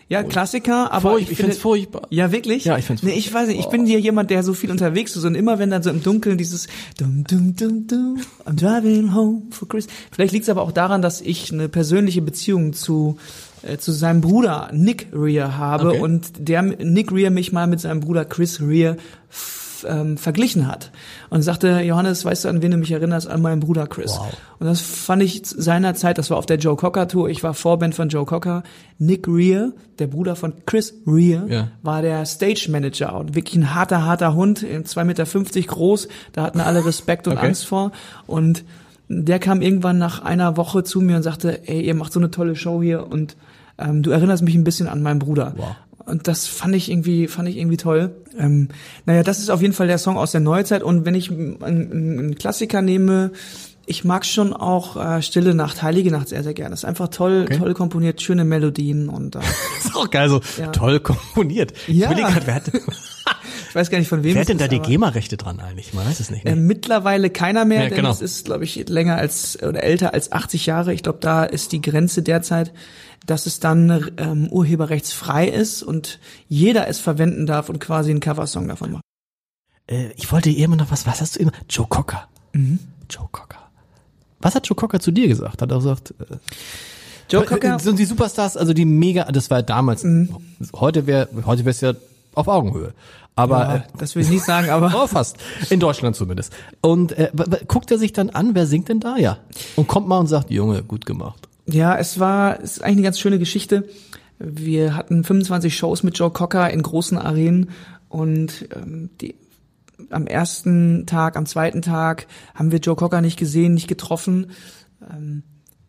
Ja, Klassiker, aber Furch- ich, ich finde, find's furchtbar. Ja, wirklich? Ja, ich find's Nee, ich weiß nicht, ich bin hier jemand, der so viel unterwegs ist und immer wenn dann so im Dunkeln dieses dum dum dum dum I'm driving home for Christmas. Vielleicht liegt es aber auch daran, dass ich eine persönliche Beziehung zu äh, zu seinem Bruder Nick Rea habe Okay. und der Nick Rea mich mal mit seinem Bruder Chris Rea f- ähm, verglichen hat und sagte, Johannes, weißt du, an wen du mich erinnerst? An meinen Bruder Chris. Wow. Und das fand ich seinerzeit, das war auf der Joe Cocker Tour, ich war Vorband von Joe Cocker. Nick Rea, der Bruder von Chris Rea, Ja. war der Stage Manager und wirklich ein harter, harter Hund, 2,50 Meter groß, da hatten alle Respekt und Okay. Angst vor und der kam irgendwann nach einer Woche zu mir und sagte, ey, ihr macht so eine tolle Show hier und ähm, du erinnerst mich ein bisschen an meinen Bruder. Wow. Und das fand ich irgendwie, fand ich irgendwie toll. Ähm, naja, das ist auf jeden Fall der Song aus der Neuzeit. Und wenn ich einen, einen Klassiker nehme, ich mag schon auch äh, Stille Nacht, Heilige Nacht sehr, sehr gerne. Das ist einfach toll, Okay. toll komponiert, schöne Melodien und äh, ist auch geil, so Ja. toll komponiert. Ja. Ich, grad, wer hat, ich weiß gar nicht von wem wer hat denn da ist, die GEMA-Rechte dran eigentlich? Man weiß es nicht. Äh, Ne? mittlerweile keiner mehr, Ja, denn genau. es ist, glaube ich, länger als oder älter als 80 Jahre. Ich glaube, da ist die Grenze derzeit, dass es dann ähm, urheberrechtsfrei ist und jeder es verwenden darf und quasi einen Coversong davon macht. Äh, ich wollte immer noch was, was hast du immer? Joe Cocker. Mhm. Joe Cocker. Was hat Joe Cocker zu dir gesagt? Hat er gesagt, äh, Joe Cocker, sind die Superstars, also die mega, das war ja damals, Mhm. heute wäre, heute wäre es ja auf Augenhöhe. Aber, ja, äh, das will ich nicht sagen, aber Oh, fast. In Deutschland zumindest. Und äh, guckt er sich dann an, wer singt denn da? Ja. Und kommt mal und sagt, Junge, gut gemacht. Ja, es war, es ist eigentlich eine ganz schöne Geschichte. Wir hatten 25 Shows mit Joe Cocker in großen Arenen und ähm, die, am ersten Tag, am zweiten Tag haben wir Joe Cocker nicht gesehen, nicht getroffen. Ähm,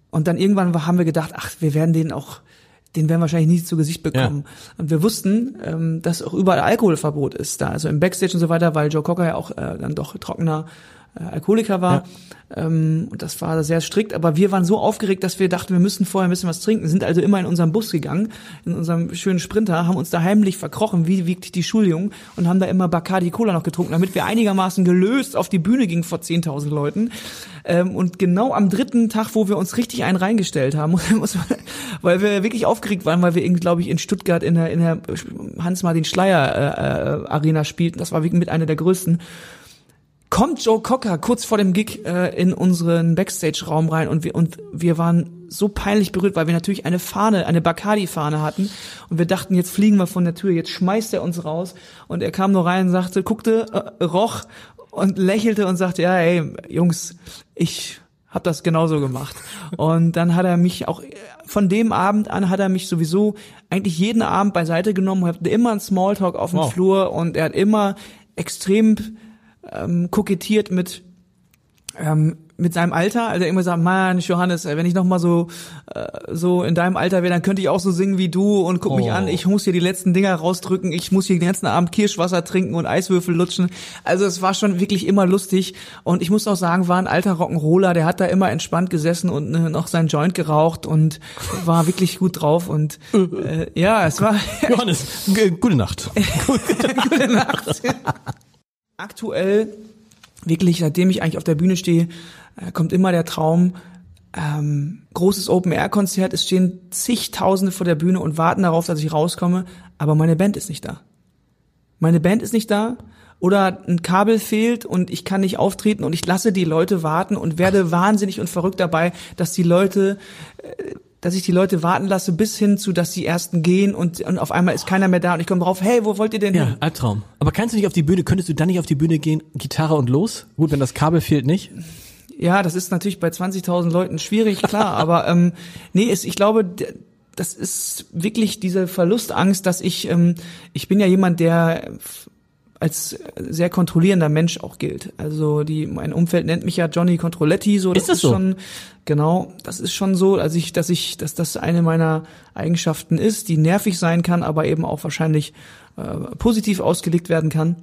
und dann irgendwann haben wir gedacht, ach, wir werden den auch, den werden wir wahrscheinlich nie zu Gesicht bekommen. Und wir wussten, ähm, dass auch überall Alkoholverbot ist da, also im Backstage und so weiter, weil Joe Cocker ja auch äh, dann doch trockener äh, Alkoholiker war. Ähm, und das war sehr strikt, aber wir waren so aufgeregt, dass wir dachten, wir müssen vorher ein bisschen was trinken, sind also immer in unserem Bus gegangen, in unserem schönen Sprinter, haben uns da heimlich verkrochen, wie wirklich die Schuljungen, und haben da immer Bacardi Cola noch getrunken, damit wir einigermaßen gelöst auf die Bühne gingen vor 10.000 Leuten. Ähm, und genau am dritten Tag, wo wir uns richtig einen reingestellt haben, weil wir wirklich aufgeregt waren, weil wir glaube ich, in Stuttgart in der, in der Hans-Martin Schleier äh, äh, spielten, das war wirklich mit einer der größten, kommt Joe Cocker kurz vor dem Gig äh, in unseren Backstage-Raum rein und wir und wir waren so peinlich berührt, weil wir natürlich eine Fahne, eine Bacardi-Fahne hatten und wir dachten, jetzt fliegen wir von der Tür, jetzt schmeißt er uns raus und er kam nur rein und sagte, guckte, äh, roch und lächelte und sagte, ja, ey, Jungs, ich hab das genauso gemacht. Und dann hat er mich auch von dem Abend an hat er mich sowieso eigentlich jeden Abend beiseite genommen, hat immer einen Smalltalk auf dem Wow. Flur und er hat immer extrem ähm, kokettiert mit ähm, mit seinem Alter, also immer sagt, Mann, Johannes, wenn ich noch mal so äh, so in deinem Alter wäre, dann könnte ich auch so singen wie du und guck mich Oh. an, ich muss hier die letzten Dinger rausdrücken, ich muss hier den ganzen Abend Kirschwasser trinken und Eiswürfel lutschen. Also es war schon wirklich immer lustig und ich muss auch sagen, war ein alter Rock'n'Roller, der hat da immer entspannt gesessen und äh, noch sein Joint geraucht und war wirklich gut drauf und äh, ja, es war Johannes, gute Nacht. Gute Nacht. Aktuell, wirklich, seitdem ich eigentlich auf der Bühne stehe, äh, kommt immer der Traum, ähm, großes Open-Air-Konzert, es stehen zigtausende vor der Bühne und warten darauf, dass ich rauskomme, aber meine Band ist nicht da. Meine Band ist nicht da oder ein Kabel fehlt und ich kann nicht auftreten und ich lasse die Leute warten und werde wahnsinnig und verrückt dabei, dass die Leute äh, dass ich die Leute warten lasse bis hin zu, dass die ersten gehen und, und auf einmal ist keiner mehr da und ich komme drauf, hey, wo wollt ihr denn hin? Ja, Albtraum. Aber kannst du nicht auf die Bühne, könntest du dann nicht auf die Bühne gehen, Gitarre und los? Gut, wenn das Kabel fehlt, nicht? Ja, das ist natürlich bei 20.000 Leuten schwierig, klar, aber ähm, nee, ist, ich glaube, das ist wirklich diese Verlustangst, dass ich, ähm, ich bin ja jemand, der als sehr kontrollierender Mensch auch gilt. Also die, mein Umfeld nennt mich ja Johnny Controletti, so Ist das so? schon genau, das ist schon so, also ich, dass ich, dass das eine meiner Eigenschaften ist, die nervig sein kann, aber eben auch wahrscheinlich äh, positiv ausgelegt werden kann.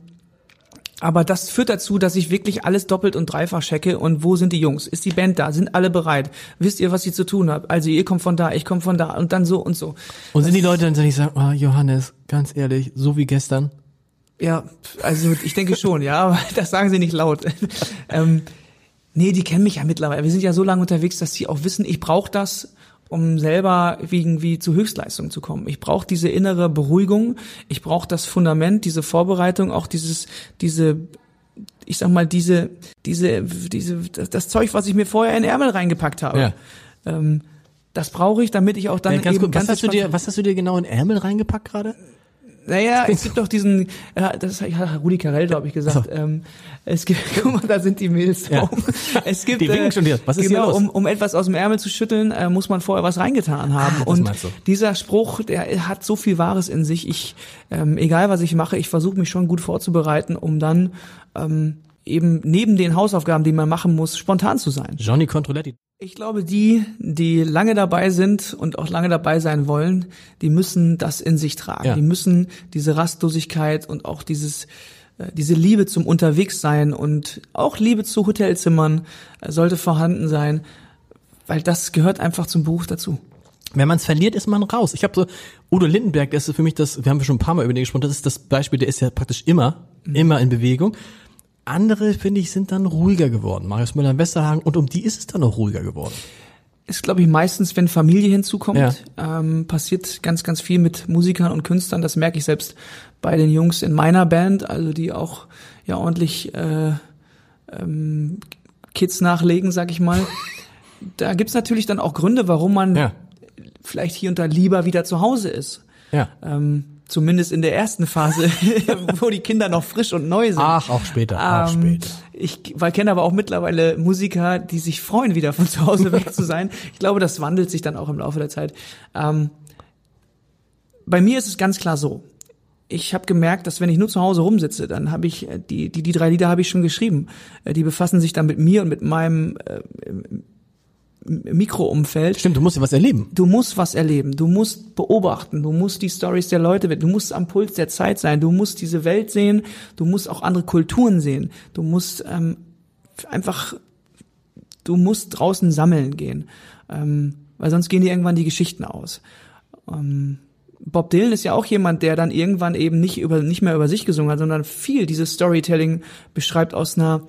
Aber das führt dazu, dass ich wirklich alles doppelt und dreifach checke. Und wo sind die Jungs? Ist die Band da? Sind alle bereit? Wisst ihr, was ihr zu tun habt? Also ihr kommt von da, ich komme von da und dann so und so. Und sind die Leute dann, die sagen, oh, Johannes, ganz ehrlich, so wie gestern? Ja, also ich denke schon, ja, aber das sagen sie nicht laut. ähm, nee, die kennen mich ja mittlerweile. Wir sind ja so lange unterwegs, dass sie auch wissen, ich brauche das, um selber irgendwie zu Höchstleistung zu kommen. Ich brauche diese innere Beruhigung, ich brauche das Fundament, diese Vorbereitung, auch dieses, diese, ich sag mal, diese, diese, diese, das, Zeug, was ich mir vorher in den Ärmel reingepackt habe. Ja. Ähm, das brauche ich, damit ich auch dann Äh, ganz eben gut, was hast du dir, was hast du dir genau in Ärmel reingepackt gerade? Naja, es gibt doch diesen, ja, das hat Rudi Carell, glaube ich, gesagt. So. Ähm, es gibt, guck mal, da sind die Mails Ja. drauf. Es gibt, Die winken schon dir. Was ist hier genau, los? Um, um etwas aus dem Ärmel zu schütteln, äh, muss man vorher was reingetan haben. Ah, Und dieser Spruch, der hat so viel Wahres in sich. Ich, ähm, egal was ich mache, ich versuche mich schon gut vorzubereiten, um dann ähm, eben neben den Hausaufgaben, die man machen muss, spontan zu sein. Johnny Controletti. Ich glaube, die, die lange dabei sind und auch lange dabei sein wollen, die müssen das in sich tragen. Ja. Die müssen diese Rastlosigkeit und auch dieses, äh, diese Liebe zum Unterwegssein und auch Liebe zu Hotelzimmern äh, sollte vorhanden sein, weil das gehört einfach zum Beruf dazu. Wenn man es verliert, ist man raus. Ich habe so Udo Lindenberg, das ist für mich das, wir haben schon ein paar Mal über den gesprochen, das ist das Beispiel, der ist ja praktisch immer, immer in Bewegung. Andere, finde ich, sind dann ruhiger geworden. Marius Müller-Westerhagen, und um die ist es dann auch ruhiger geworden. Ist, glaube ich, meistens, wenn Familie hinzukommt, Ja. ähm, passiert ganz, ganz viel mit Musikern und Künstlern. Das merke ich selbst bei den Jungs in meiner Band, also die auch ja ordentlich äh, ähm, Kids nachlegen, sag ich mal. da gibt's natürlich dann auch Gründe, warum man Ja. vielleicht hier und da lieber wieder zu Hause ist. Ja. Ähm, zumindest in der ersten Phase, wo die Kinder noch frisch und neu sind. Ach, auch später, auch Ähm, später. Ich kenne aber auch mittlerweile Musiker, die sich freuen, wieder von zu Hause weg zu sein. Ich glaube, das wandelt sich dann auch im Laufe der Zeit. Ähm, bei mir ist es ganz klar so. Ich habe gemerkt, dass wenn ich nur zu Hause rumsitze, dann habe ich äh, die die die drei Lieder habe ich schon geschrieben. Äh, Die befassen sich dann mit mir und mit meinem äh, Mikroumfeld. Stimmt, du musst ja was erleben. Du musst was erleben, du musst beobachten, du musst die Stories der Leute, du musst am Puls der Zeit sein, du musst diese Welt sehen, du musst auch andere Kulturen sehen, du musst ähm, einfach, du musst draußen sammeln gehen, ähm, weil sonst gehen dir irgendwann die Geschichten aus. Ähm, Bob Dylan ist ja auch jemand, der dann irgendwann eben nicht über nicht mehr über sich gesungen hat, sondern viel dieses Storytelling beschreibt aus einer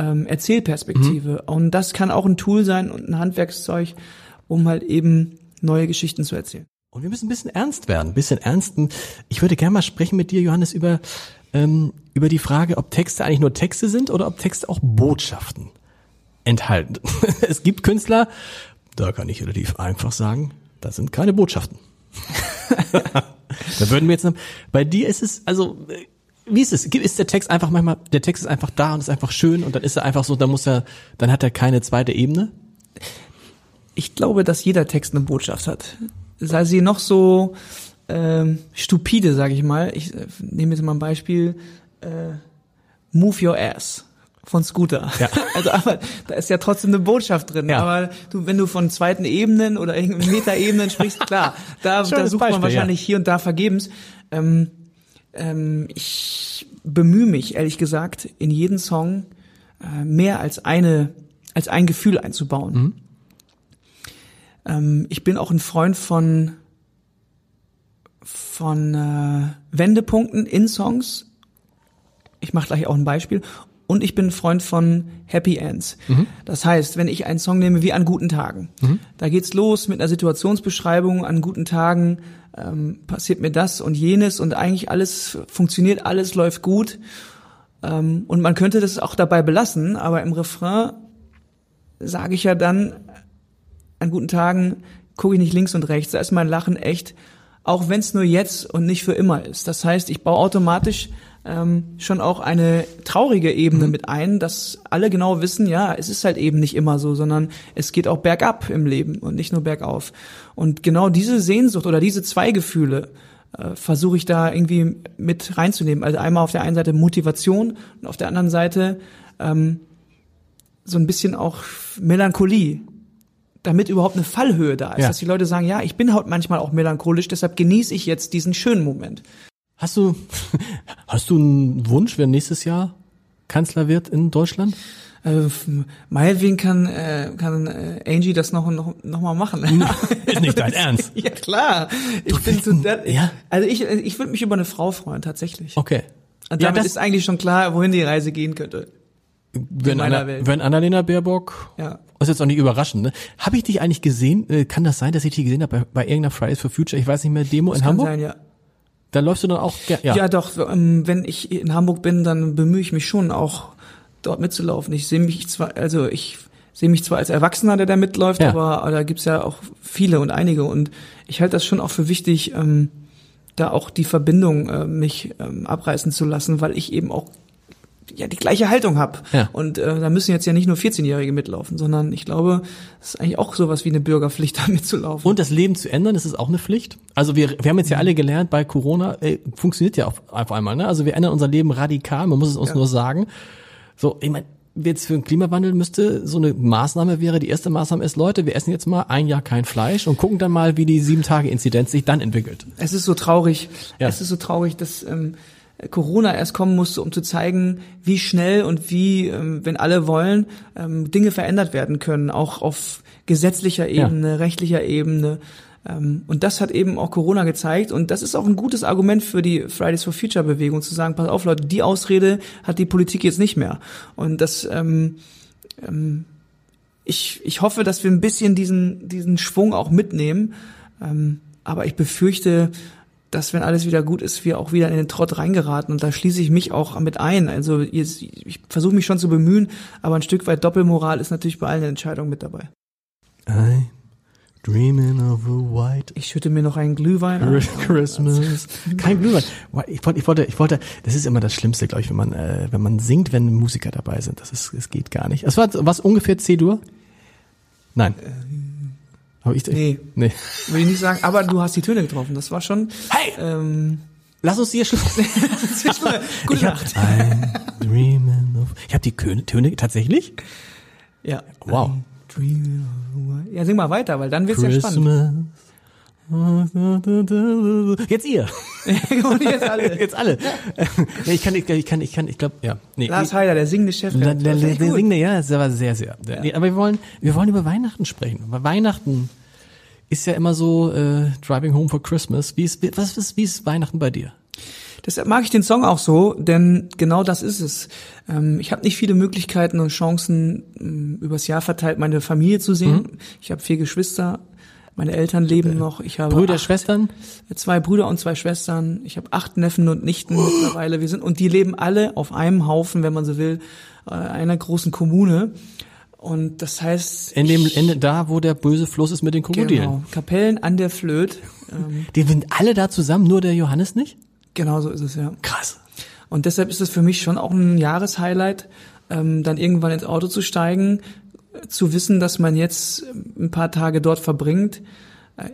ähm, Erzählperspektive. Und das kann auch ein Tool sein und ein Handwerkszeug, um halt eben neue Geschichten zu erzählen. Und wir müssen ein bisschen ernst werden, ein bisschen ernsten. Ich würde gerne mal sprechen mit dir, Johannes, über, ähm, über die Frage, ob Texte eigentlich nur Texte sind oder ob Texte auch Botschaften enthalten. es gibt Künstler, da kann ich relativ einfach sagen, das sind keine Botschaften. da würden wir jetzt noch, bei dir ist es, also, äh, wie ist es? Ist der Text einfach manchmal, der Text ist einfach da und ist einfach schön und dann ist er einfach so, dann muss er, dann hat er keine zweite Ebene? Ich glaube, dass jeder Text eine Botschaft hat. Sei sie noch so ähm, stupide, sage ich mal. Ich äh, nehme jetzt mal ein Beispiel. Äh, Move Your Ass von Scooter. Ja. Also aber da ist ja trotzdem eine Botschaft drin. Ja. Aber du, wenn du von zweiten Ebenen oder Metaebenen sprichst, klar, da, da sucht Beispiel, man wahrscheinlich hier und da vergebens. Ähm, ähm, ich bemühe mich, ehrlich gesagt, in jeden Song äh, mehr als eine, als ein Gefühl einzubauen. Ähm, ich bin auch ein Freund von von äh, Wendepunkten in Songs. Ich mache gleich auch ein Beispiel. Und ich bin ein Freund von Happy Ends. Das heißt, wenn ich einen Song nehme wie an guten Tagen, da geht's los mit einer Situationsbeschreibung. An guten Tagen ähm, passiert mir das und jenes und eigentlich alles funktioniert, alles läuft gut. Ähm, und man könnte das auch dabei belassen, aber im Refrain sage ich ja dann, an guten Tagen gucke ich nicht links und rechts, da ist mein Lachen echt, auch wenn es nur jetzt und nicht für immer ist. Das heißt, ich baue automatisch ähm, schon auch eine traurige Ebene mit ein, dass alle genau wissen, ja, es ist halt eben nicht immer so, sondern es geht auch bergab im Leben und nicht nur bergauf. Und genau diese Sehnsucht oder diese zwei Gefühle äh, versuche ich da irgendwie mit reinzunehmen. Also einmal auf der einen Seite Motivation und auf der anderen Seite ähm, so ein bisschen auch Melancholie, damit überhaupt eine Fallhöhe da ist, Ja. dass die Leute sagen, ja, ich bin halt manchmal auch melancholisch, deshalb genieße ich jetzt diesen schönen Moment. Hast du, hast du einen Wunsch, wer nächstes Jahr Kanzler wird in Deutschland? Äh, meinetwegen kann, äh, kann äh, Angie das noch, noch, noch mal machen. Ist nicht dein Ernst. ja, klar. Ich bin so, ja? Also ich, ich würde mich über eine Frau freuen, tatsächlich. Okay. Und Ja, damit das- ist eigentlich schon klar, wohin die Reise gehen könnte. Wenn, Anna, Welt. wenn Annalena Baerbock, Ja. ist jetzt auch nicht überraschend, ne? Habe ich dich eigentlich gesehen? Äh, kann das sein, dass ich dich gesehen habe bei, bei irgendeiner Fridays for Future, ich weiß nicht mehr, Demo in Kann Hamburg? sein, ja. Da läufst du dann auch, ger- ja. Ja, doch, ähm, wenn ich in Hamburg bin, dann bemühe ich mich schon auch dort mitzulaufen. Ich sehe mich zwar, also ich sehe mich zwar als Erwachsener, der da mitläuft, Ja. aber da gibt's ja auch viele und einige und ich halte das schon auch für wichtig, ähm, da auch die Verbindung äh, mich ähm, abreißen zu lassen, weil ich eben auch ja die gleiche Haltung habe. Ja. Und äh, da müssen jetzt ja nicht nur 14-Jährige mitlaufen, sondern ich glaube, es ist eigentlich auch sowas wie eine Bürgerpflicht, da mitzulaufen. Und das Leben zu ändern, das ist auch eine Pflicht. Also wir, wir haben jetzt ja alle gelernt, bei Corona äh, funktioniert ja auf, auf einmal. Ne? Also wir ändern unser Leben radikal, man muss es uns Ja. nur sagen. So, ich meine, jetzt für den Klimawandel müsste so eine Maßnahme wäre, die erste Maßnahme ist, Leute, wir essen jetzt mal ein Jahr kein Fleisch und gucken dann mal, wie die sieben Tage Inzidenz sich dann entwickelt. Es ist so traurig. Ja. Es ist so traurig, dass ähm, Corona erst kommen musste, um zu zeigen, wie schnell und wie, ähm, wenn alle wollen, ähm, Dinge verändert werden können, auch auf gesetzlicher Ja. Ebene, rechtlicher Ebene. Ähm, und das hat eben auch Corona gezeigt. Und das ist auch ein gutes Argument für die Fridays for Future Bewegung, zu sagen, pass auf Leute, die Ausrede hat die Politik jetzt nicht mehr. Und das, ähm, ähm, ich, ich hoffe, dass wir ein bisschen diesen, diesen Schwung auch mitnehmen. Ähm, aber ich befürchte, dass wenn alles wieder gut ist, wir auch wieder in den Trott reingeraten. Und da schließe ich mich auch mit ein. Also jetzt, ich versuche mich schon zu bemühen, aber ein Stück weit Doppelmoral ist natürlich bei allen Entscheidungen mit dabei. I'm dreaming of a white Ich schütte mir noch einen Glühwein ein. Christmas. Kein Glühwein. Ich wollte, ich wollte, ich wollte, das ist immer das Schlimmste, glaube ich, wenn man, äh, wenn man singt, wenn Musiker dabei sind. Das ist, es geht gar nicht. Es war was ungefähr C-Dur? Nein. Habe ich, Nee, nee. will ich nicht sagen, aber du hast die Töne getroffen. Das war schon. Hey! Ähm, Lass uns hier Schluss. gute ich hab, Nacht. Dreaming of, ich habe die Töne, Töne tatsächlich? Ja. Wow. Ja, sing mal weiter, weil dann wird's ja spannend. Jetzt ihr. Und jetzt alle. Jetzt alle. Ja, ich kann, ich kann, ich kann, ich glaube, ja. Nee, Lars Heider, der singende Chef. Der, der, der, der singende, ja, das war sehr, sehr. Der, nee, aber wir wollen, wir wollen über Weihnachten sprechen. Weil Weihnachten ist ja immer so äh, Driving Home for Christmas. Wie ist, was ist, wie ist Weihnachten bei dir? Deshalb mag ich den Song auch so, denn genau das ist es. Ähm, ich habe nicht viele Möglichkeiten und Chancen, ähm, übers Jahr verteilt meine Familie zu sehen. Mhm. Ich habe vier Geschwister, meine Eltern leben noch. Ich habe Brüder, acht, Schwestern? zwei Brüder und zwei Schwestern. Ich habe acht Neffen und Nichten mittlerweile. Wir sind und die leben alle auf einem Haufen, wenn man so will, äh, einer großen Kommune. Und das heißt, In dem Ende, da, wo der böse Fluss ist mit den Krokodilen. genau, Kapellen an der Flöt. Ähm, Die sind alle da zusammen, nur der Johannes nicht? genau so ist es ja. Krass. Und deshalb ist es für mich schon auch ein Jahreshighlight, ähm, dann irgendwann ins Auto zu steigen, äh, zu wissen, dass man jetzt ein paar Tage dort verbringt.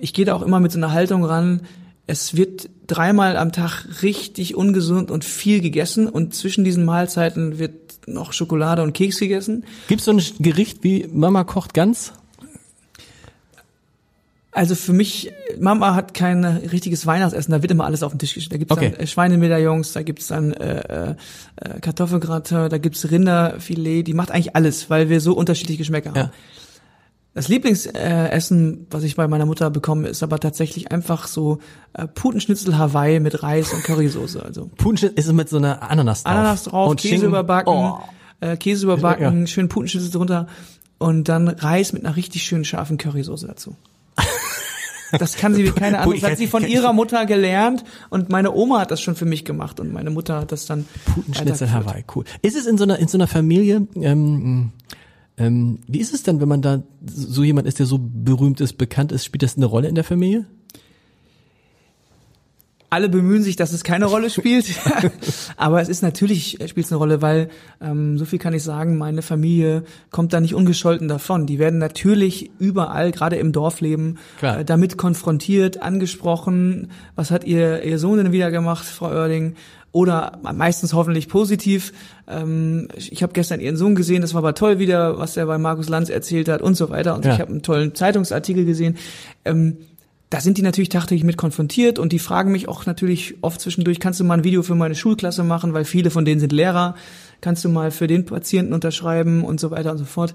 Ich gehe da auch immer mit so einer Haltung ran. Es wird dreimal am Tag richtig ungesund und viel gegessen und zwischen diesen Mahlzeiten wird noch Schokolade und Keks gegessen. Gibt's so ein Gericht wie Mama kocht ganz? Also für mich, Mama hat kein richtiges Weihnachtsessen, da wird immer alles auf den Tisch gestellt. Da gibt's Okay. dann äh, Schweinemedaillons, da gibt's dann äh, äh, Kartoffelgratin, da gibt's Rinderfilet, die macht eigentlich alles, weil wir so unterschiedliche Geschmäcker haben. Ja. Das Lieblingsessen, äh, was ich bei meiner Mutter bekomme, ist aber tatsächlich einfach so äh, Putenschnitzel Hawaii mit Reis und Currysoße. Also Putenschnitt ist es mit so einer Ananas drauf. Ananas drauf, Und Käse Schinken. überbacken, Oh. äh, Käse überbacken, Ja. schön Putenschnitzel drunter und dann Reis mit einer richtig schönen scharfen Currysoße dazu. Das kann sie wie keine andere. Das hat sie von ihrer Mutter gelernt und meine Oma hat das schon für mich gemacht und meine Mutter hat das dann Putenschnitzel. Hawaii, cool. Ist es in so einer, in so einer Familie, ähm, ähm, wie ist es denn, wenn man da so jemand ist, der so berühmt ist, bekannt ist, spielt das eine Rolle in der Familie? Alle bemühen sich, dass es keine Rolle spielt. Aber es ist natürlich, spielt es eine Rolle, weil, ähm, so viel kann ich sagen, meine Familie kommt da nicht ungescholten davon. Die werden natürlich überall, gerade im Dorfleben, Klar. äh, damit konfrontiert, angesprochen. Was hat ihr, ihr Sohn denn wieder gemacht, Frau Oerding? Oder meistens hoffentlich positiv. Ähm, ich habe gestern ihren Sohn gesehen, das war aber toll wieder, was er bei Markus Lanz erzählt hat und so weiter. Und Ja. ich habe einen tollen Zeitungsartikel gesehen. Ähm, da sind die natürlich tagtäglich mit konfrontiert und die fragen mich auch natürlich oft zwischendurch, kannst du mal ein Video für meine Schulklasse machen, weil viele von denen sind Lehrer, kannst du mal für den Patienten unterschreiben und so weiter und so fort.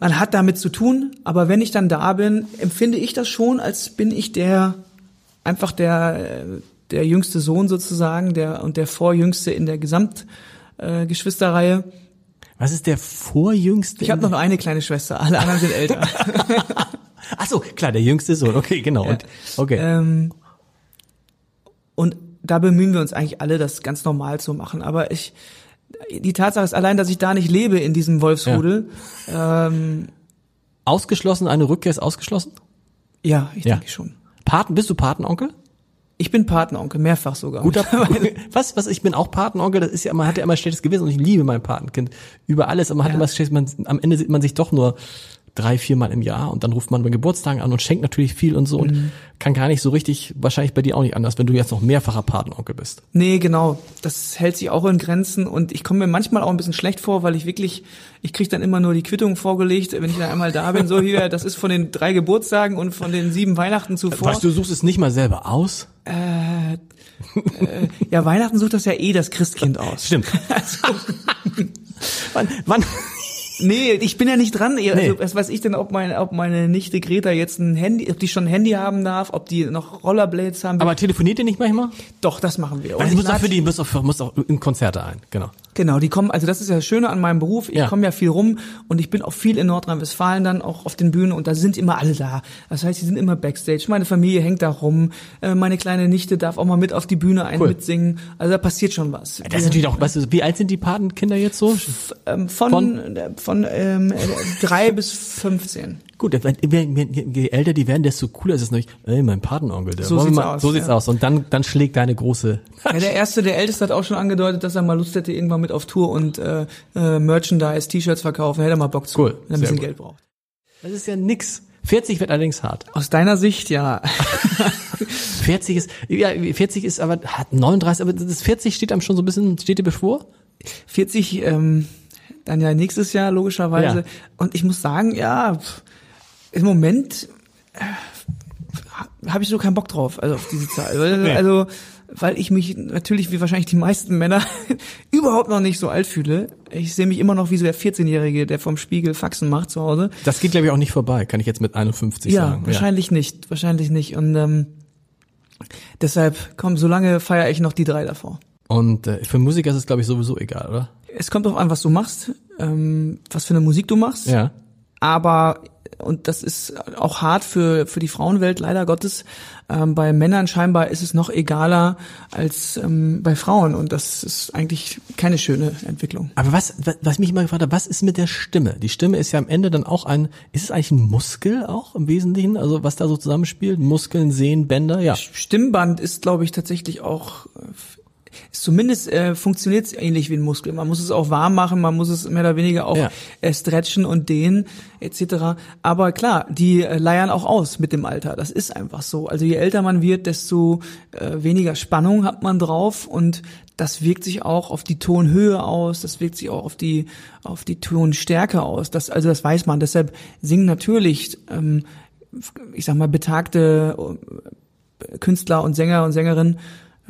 Man hat damit zu tun, aber wenn ich dann da bin, empfinde ich das schon, als bin ich der, einfach der, der jüngste Sohn sozusagen, der und der vorjüngste in der Gesamtgeschwisterreihe. Äh. Was ist der vorjüngste? Ich habe noch eine kleine Schwester, alle anderen sind älter. Ach so, klar, der jüngste Sohn. Okay, genau. Und, okay. Ähm, und da bemühen wir uns eigentlich alle, das ganz normal zu machen. Aber ich, die Tatsache ist allein, dass ich da nicht lebe in diesem Wolfsrudel. Ja. Ähm, ausgeschlossen, eine Rückkehr ist ausgeschlossen? Ja, ich ja. denke schon. Paten, bist du Patenonkel? Ich bin Patenonkel, mehrfach sogar. Guter, was, was, ich bin auch Patenonkel, das ist ja, man hat ja immer schlechtes Gewissen und ich liebe mein Patenkind über alles, aber man hat ja. immer schlechtes, man, am Ende sieht man sich doch nur drei, viermal im Jahr und dann ruft man bei Geburtstagen an und schenkt natürlich viel und so mhm. und kann gar nicht so richtig, wahrscheinlich bei dir auch nicht anders, wenn du jetzt noch mehrfacher Patenonkel bist. Nee, genau. Das hält sich auch in Grenzen und ich komme mir manchmal auch ein bisschen schlecht vor, weil ich wirklich, ich krieg dann immer nur die Quittung vorgelegt, wenn ich dann einmal da bin, so hier, das ist von den drei Geburtstagen und von den sieben Weihnachten zuvor. Weißt du, suchst es nicht mal selber aus? Äh, äh, ja, Weihnachten sucht das ja eh das Christkind aus. Stimmt. Also, wann, wann, Nee, ich bin ja nicht dran. Also, nee. was weiß ich denn, ob meine, ob meine Nichte Greta jetzt ein Handy, ob die schon ein Handy haben darf, ob die noch Rollerblades haben. Aber telefoniert ihr nicht manchmal? Doch, das machen wir. Weil ich muss auch für die, muss auch, muss auch in Konzerte ein, genau. Genau, die kommen, also das ist ja das Schöne an meinem Beruf. Ich ja. komme ja viel rum und ich bin auch viel in Nordrhein-Westfalen dann auch auf den Bühnen und da sind immer alle da. Das heißt, sie sind immer Backstage. Meine Familie hängt da rum. Äh, meine kleine Nichte darf auch mal mit auf die Bühne ein cool. mitsingen. Also da passiert schon was. Das ist natürlich auch, weißt du, wie alt sind die Patenkinder jetzt so? Ähm, von, von, von ähm, drei bis 15. Gut, je älter die werden, desto cooler ist es nicht. Ey, mein Patenonkel, der. So sieht's mal, aus. So sieht's ja. aus. Und dann, dann schlägt deine große. Ja, der erste, der älteste hat auch schon angedeutet, dass er mal Lust hätte, irgendwann mit auf Tour und äh, äh, Merchandise, T-Shirts verkaufen. Hätte er mal Bock zu, cool. wenn er ein bisschen gut. Geld braucht. Das ist ja nix. 40 wird allerdings hart. Aus deiner Sicht, ja. 40 ist, ja, 40 ist aber, hat 39, aber das 40 steht einem schon so ein bisschen, steht dir bevor? 40, ähm, dann ja nächstes Jahr logischerweise. Ja. Und ich muss sagen, ja, im Moment äh, habe ich so keinen Bock drauf, also auf diese Zahl. Nee. Also, weil ich mich natürlich wie wahrscheinlich die meisten Männer überhaupt noch nicht so alt fühle. Ich sehe mich immer noch wie so der 14-Jährige, der vom Spiegel Faxen macht zu Hause. Das geht glaube ich auch nicht vorbei, kann ich jetzt mit 51 ja, sagen. Wahrscheinlich ja, wahrscheinlich nicht, wahrscheinlich nicht. Und ähm, deshalb, komm, solange feiere ich noch die drei davor. Und äh, für Musiker ist es glaube ich sowieso egal, oder? Es kommt auch an, was du machst, ähm, was für eine Musik du machst. Ja. Aber und das ist auch hart für für die Frauenwelt leider Gottes. Ähm, bei Männern scheinbar ist es noch egaler als ähm, bei Frauen und das ist eigentlich keine schöne Entwicklung. Aber was was mich immer gefragt hat, was ist mit der Stimme? Die Stimme ist ja am Ende dann auch ein, ist es eigentlich ein Muskel auch im Wesentlichen? Also was da so zusammenspielt, Muskeln, Sehnen, Bänder, ja. Stimmband ist glaube ich tatsächlich auch zumindest äh, funktioniert es ähnlich wie ein Muskel. Man muss es auch warm machen, man muss es mehr oder weniger auch ja. äh, stretchen und dehnen etc. Aber klar, die äh, leiern auch aus mit dem Alter. Das ist einfach so. Also je älter man wird, desto äh, weniger Spannung hat man drauf und das wirkt sich auch auf die Tonhöhe aus, das wirkt sich auch auf die auf die Tonstärke aus. Das also das weiß man. Deshalb singen natürlich, ähm, ich sag mal betagte äh, Künstler und Sänger und Sängerinnen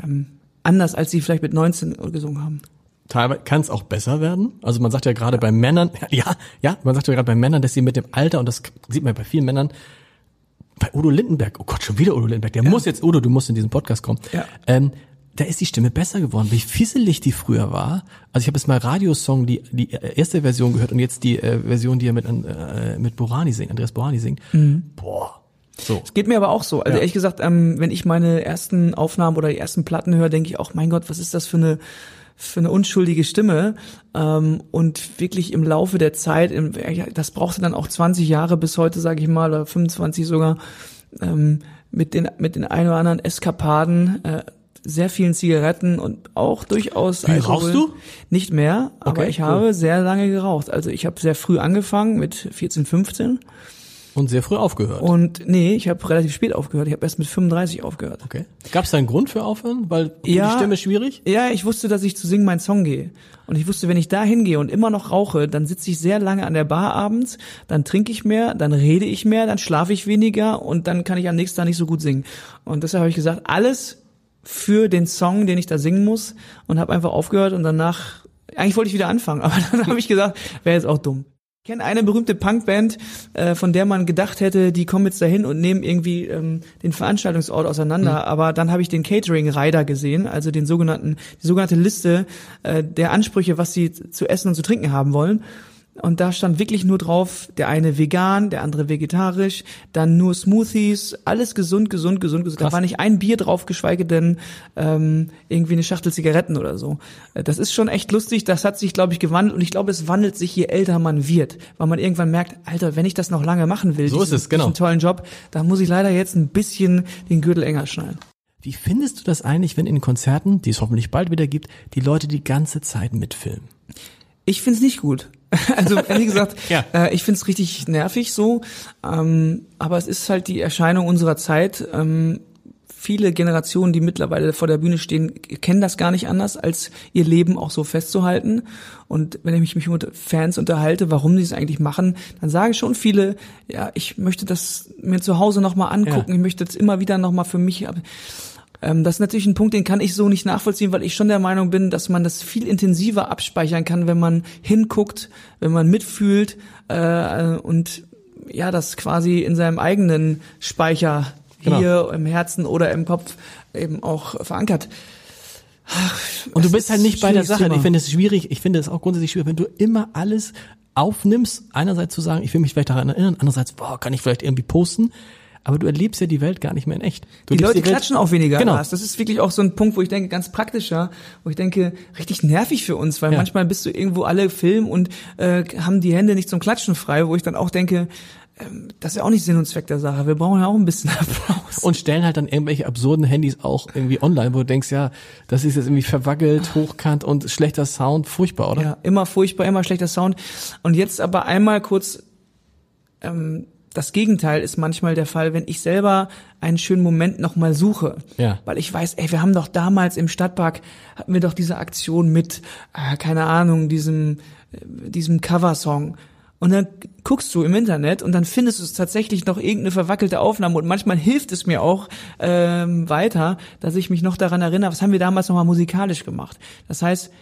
ähm, anders, als sie vielleicht mit 19 gesungen haben. Teilweise kann es auch besser werden. Also man sagt ja gerade ja. bei Männern, ja, ja, man sagt ja gerade bei Männern, dass sie mit dem Alter, und das sieht man bei vielen Männern, bei Udo Lindenberg, oh Gott, schon wieder Udo Lindenberg, der ja. muss jetzt, Udo, du musst in diesen Podcast kommen. Ja. Ähm, da ist die Stimme besser geworden, wie fisselig die früher war. Also ich habe jetzt mal Radiosong, die die erste Version gehört und jetzt die äh, Version, die er mit äh, mit Borani singt, Andreas Borani singt. Mhm. Boah, so. Es geht mir aber auch so. Also ja. ehrlich gesagt, ähm, wenn ich meine ersten Aufnahmen oder die ersten Platten höre, denke ich auch, mein Gott, was ist das für eine für eine unschuldige Stimme ähm, und wirklich im Laufe der Zeit, im, das brauchte dann auch 20 Jahre bis heute, sage ich mal, oder 25 sogar, ähm, mit den mit den ein oder anderen Eskapaden, äh, sehr vielen Zigaretten und auch durchaus Wie Alkohol. rauchst du? Nicht mehr, aber ich cool. habe sehr lange geraucht. Also ich habe sehr früh angefangen mit 14, 15 und sehr früh aufgehört. Und nee, ich habe relativ spät aufgehört. Ich habe erst mit 35 aufgehört. Okay. Gab es da einen Grund für aufhören? Weil ja, die Stimme schwierig? Ja, ich wusste, dass ich zu singen meinen Song gehe. Und ich wusste, wenn ich da hingehe und immer noch rauche, dann sitze ich sehr lange an der Bar abends, dann trinke ich mehr, dann rede ich mehr, dann schlafe ich weniger und dann kann ich am nächsten Tag nicht so gut singen. Und deshalb habe ich gesagt, alles für den Song, den ich da singen muss und habe einfach aufgehört und danach, eigentlich wollte ich wieder anfangen, aber dann habe ich gesagt, wäre jetzt auch dumm. Ich kenne eine berühmte Punkband, äh, von der man gedacht hätte, die kommen jetzt dahin und nehmen irgendwie ähm, den Veranstaltungsort auseinander. Mhm. Aber dann habe ich den Catering-Rider gesehen, also den sogenannten, die sogenannte Liste äh, der Ansprüche, was sie zu essen und zu trinken haben wollen. Und da stand wirklich nur drauf, der eine vegan, der andere vegetarisch, dann nur Smoothies, alles gesund, gesund, gesund, gesund. Krass. Da war nicht ein Bier drauf, geschweige denn ähm, irgendwie eine Schachtel Zigaretten oder so. Äh, das ist schon echt lustig, das hat sich, glaube ich, gewandelt und ich glaube, es wandelt sich, je älter man wird, weil man irgendwann merkt, Alter, wenn ich das noch lange machen will, so diesen, ist es, genau. diesen tollen Job, dann muss ich leider jetzt ein bisschen den Gürtel enger schnallen. Wie findest du das eigentlich, wenn in Konzerten, die es hoffentlich bald wieder gibt, die Leute die ganze Zeit mitfilmen? Ich find's nicht gut. Also ehrlich gesagt, ja. äh, ich find's richtig nervig so. Ähm, aber es ist halt die Erscheinung unserer Zeit. Ähm, viele Generationen, die mittlerweile vor der Bühne stehen, kennen das gar nicht anders, als ihr Leben auch so festzuhalten. Und wenn ich mich mit Fans unterhalte, warum die es eigentlich machen, dann sagen schon viele, ja, ich möchte das mir zu Hause nochmal angucken, ja. ich möchte das immer wieder nochmal für mich. Ähm, das ist natürlich ein Punkt, den kann ich so nicht nachvollziehen, weil ich schon der Meinung bin, dass man das viel intensiver abspeichern kann, wenn man hinguckt, wenn man mitfühlt äh, und ja, das quasi in seinem eigenen Speicher genau. hier im Herzen oder im Kopf eben auch verankert. Ach, und du bist halt nicht bei der Sache. Thema. Ich finde es schwierig, ich finde es auch grundsätzlich schwierig, wenn du immer alles aufnimmst, einerseits zu sagen, ich will mich vielleicht daran erinnern, andererseits, boah, kann ich vielleicht irgendwie posten, aber du erlebst ja die Welt gar nicht mehr in echt. Du die Leute die klatschen auch weniger. Genau. Das ist wirklich auch so ein Punkt, wo ich denke, ganz praktischer, wo ich denke, richtig nervig für uns, weil ja. manchmal bist du irgendwo alle filmen und äh, haben die Hände nicht zum Klatschen frei, wo ich dann auch denke, ähm, das ist ja auch nicht Sinn und Zweck der Sache. Wir brauchen ja auch ein bisschen Applaus. Und stellen halt dann irgendwelche absurden Handys auch irgendwie online, wo du denkst, ja, das ist jetzt irgendwie verwackelt, hochkant und schlechter Sound, furchtbar, oder? Ja, immer furchtbar, immer schlechter Sound. Und jetzt aber einmal kurz ähm, das Gegenteil ist manchmal der Fall, wenn ich selber einen schönen Moment nochmal suche. Ja. Weil ich weiß, ey, wir haben doch damals im Stadtpark, hatten wir doch diese Aktion mit, äh, keine Ahnung, diesem, äh, diesem Coversong. Und dann guckst du im Internet und dann findest du es tatsächlich noch irgendeine verwackelte Aufnahme und manchmal hilft es mir auch ähm, weiter, dass ich mich noch daran erinnere, was haben wir damals nochmal musikalisch gemacht. Das heißt,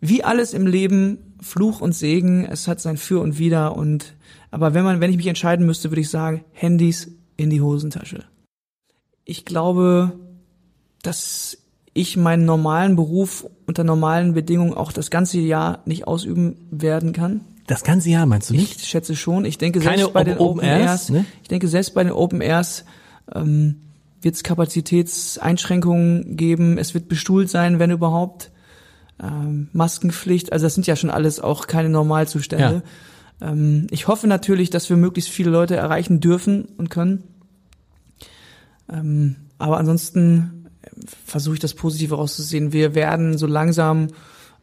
wie alles im Leben, Fluch und Segen, es hat sein Für und Wider und aber wenn man, wenn ich mich entscheiden müsste, würde ich sagen, Handys in die Hosentasche. Ich glaube, dass ich meinen normalen Beruf unter normalen Bedingungen auch das ganze Jahr nicht ausüben werden kann. Das ganze Jahr meinst du nicht? Ich schätze schon. Ich denke Keine selbst bei den Open, Open Airs, Airs ne? ich denke selbst bei den Open Airs ähm, wird es Kapazitätseinschränkungen geben. Es wird bestuhlt sein, wenn überhaupt. Ähm, Maskenpflicht, also das sind ja schon alles auch keine Normalzustände. Ja. Ähm, ich hoffe natürlich, dass wir möglichst viele Leute erreichen dürfen und können. Ähm, aber ansonsten äh, versuche ich das Positive rauszusehen. Wir werden so langsam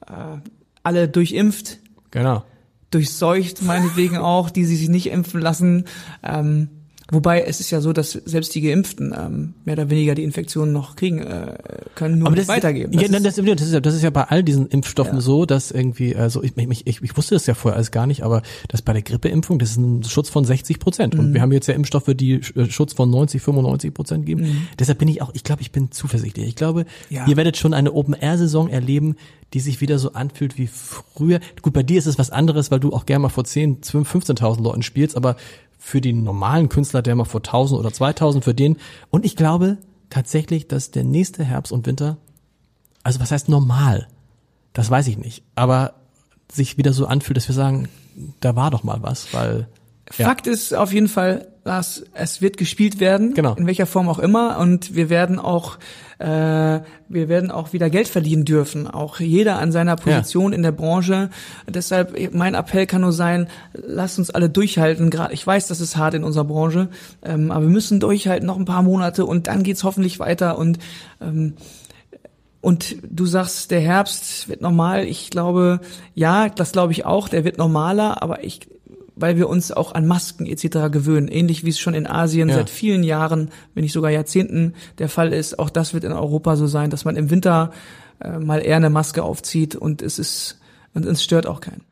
äh, alle durchimpft. Genau. Durchseucht meinetwegen auch, die sich nicht impfen lassen. Ähm, Wobei es ist ja so, dass selbst die Geimpften ähm, mehr oder weniger die Infektion noch kriegen äh, können, nur Aber das, weitergeben. Das, ja, ist, das, das, ist ja, das ist ja bei all diesen Impfstoffen ja. so, dass irgendwie, also ich, ich, ich, ich wusste das ja vorher alles gar nicht, aber das bei der Grippeimpfung, das ist ein Schutz von 60 Prozent. Mhm. Und wir haben jetzt ja Impfstoffe, die äh, Schutz von 90, 95 Prozent geben. Mhm. Deshalb bin ich auch, ich glaube, ich bin zuversichtlich. Ich glaube, ja. ihr werdet schon eine Open-Air-Saison erleben, die sich wieder so anfühlt wie früher. Gut, bei dir ist es was anderes, weil du auch gerne mal vor 10, 12, 15.000 Leuten spielst, aber für den normalen Künstler, der mal vor 1000 oder 2000 für den. Und ich glaube tatsächlich, dass der nächste Herbst und Winter, also was heißt normal? Das weiß ich nicht. Aber sich wieder so anfühlt, dass wir sagen, da war doch mal was, weil. Ja. Fakt ist auf jeden Fall, dass es wird gespielt werden, genau. in welcher Form auch immer, und wir werden auch äh, wir werden auch wieder Geld verdienen dürfen, auch jeder an seiner Position ja. in der Branche. Deshalb mein Appell kann nur sein: Lasst uns alle durchhalten. Gerade ich weiß, das ist hart in unserer Branche, ähm, aber wir müssen durchhalten noch ein paar Monate und dann geht's hoffentlich weiter und ähm, und du sagst, der Herbst wird normal. Ich glaube, ja, das glaube ich auch. Der wird normaler, aber ich weil wir uns auch an Masken etc. gewöhnen, ähnlich wie es schon in Asien ja. seit vielen Jahren, wenn nicht sogar Jahrzehnten der Fall ist. Auch das wird in Europa so sein, dass man im Winter äh, mal eher eine Maske aufzieht und es ist und es stört auch keinen.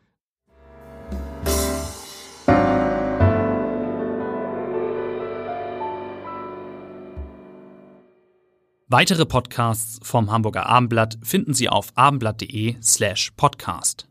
Weitere Podcasts vom Hamburger Abendblatt finden Sie auf abendblatt.de slash podcast.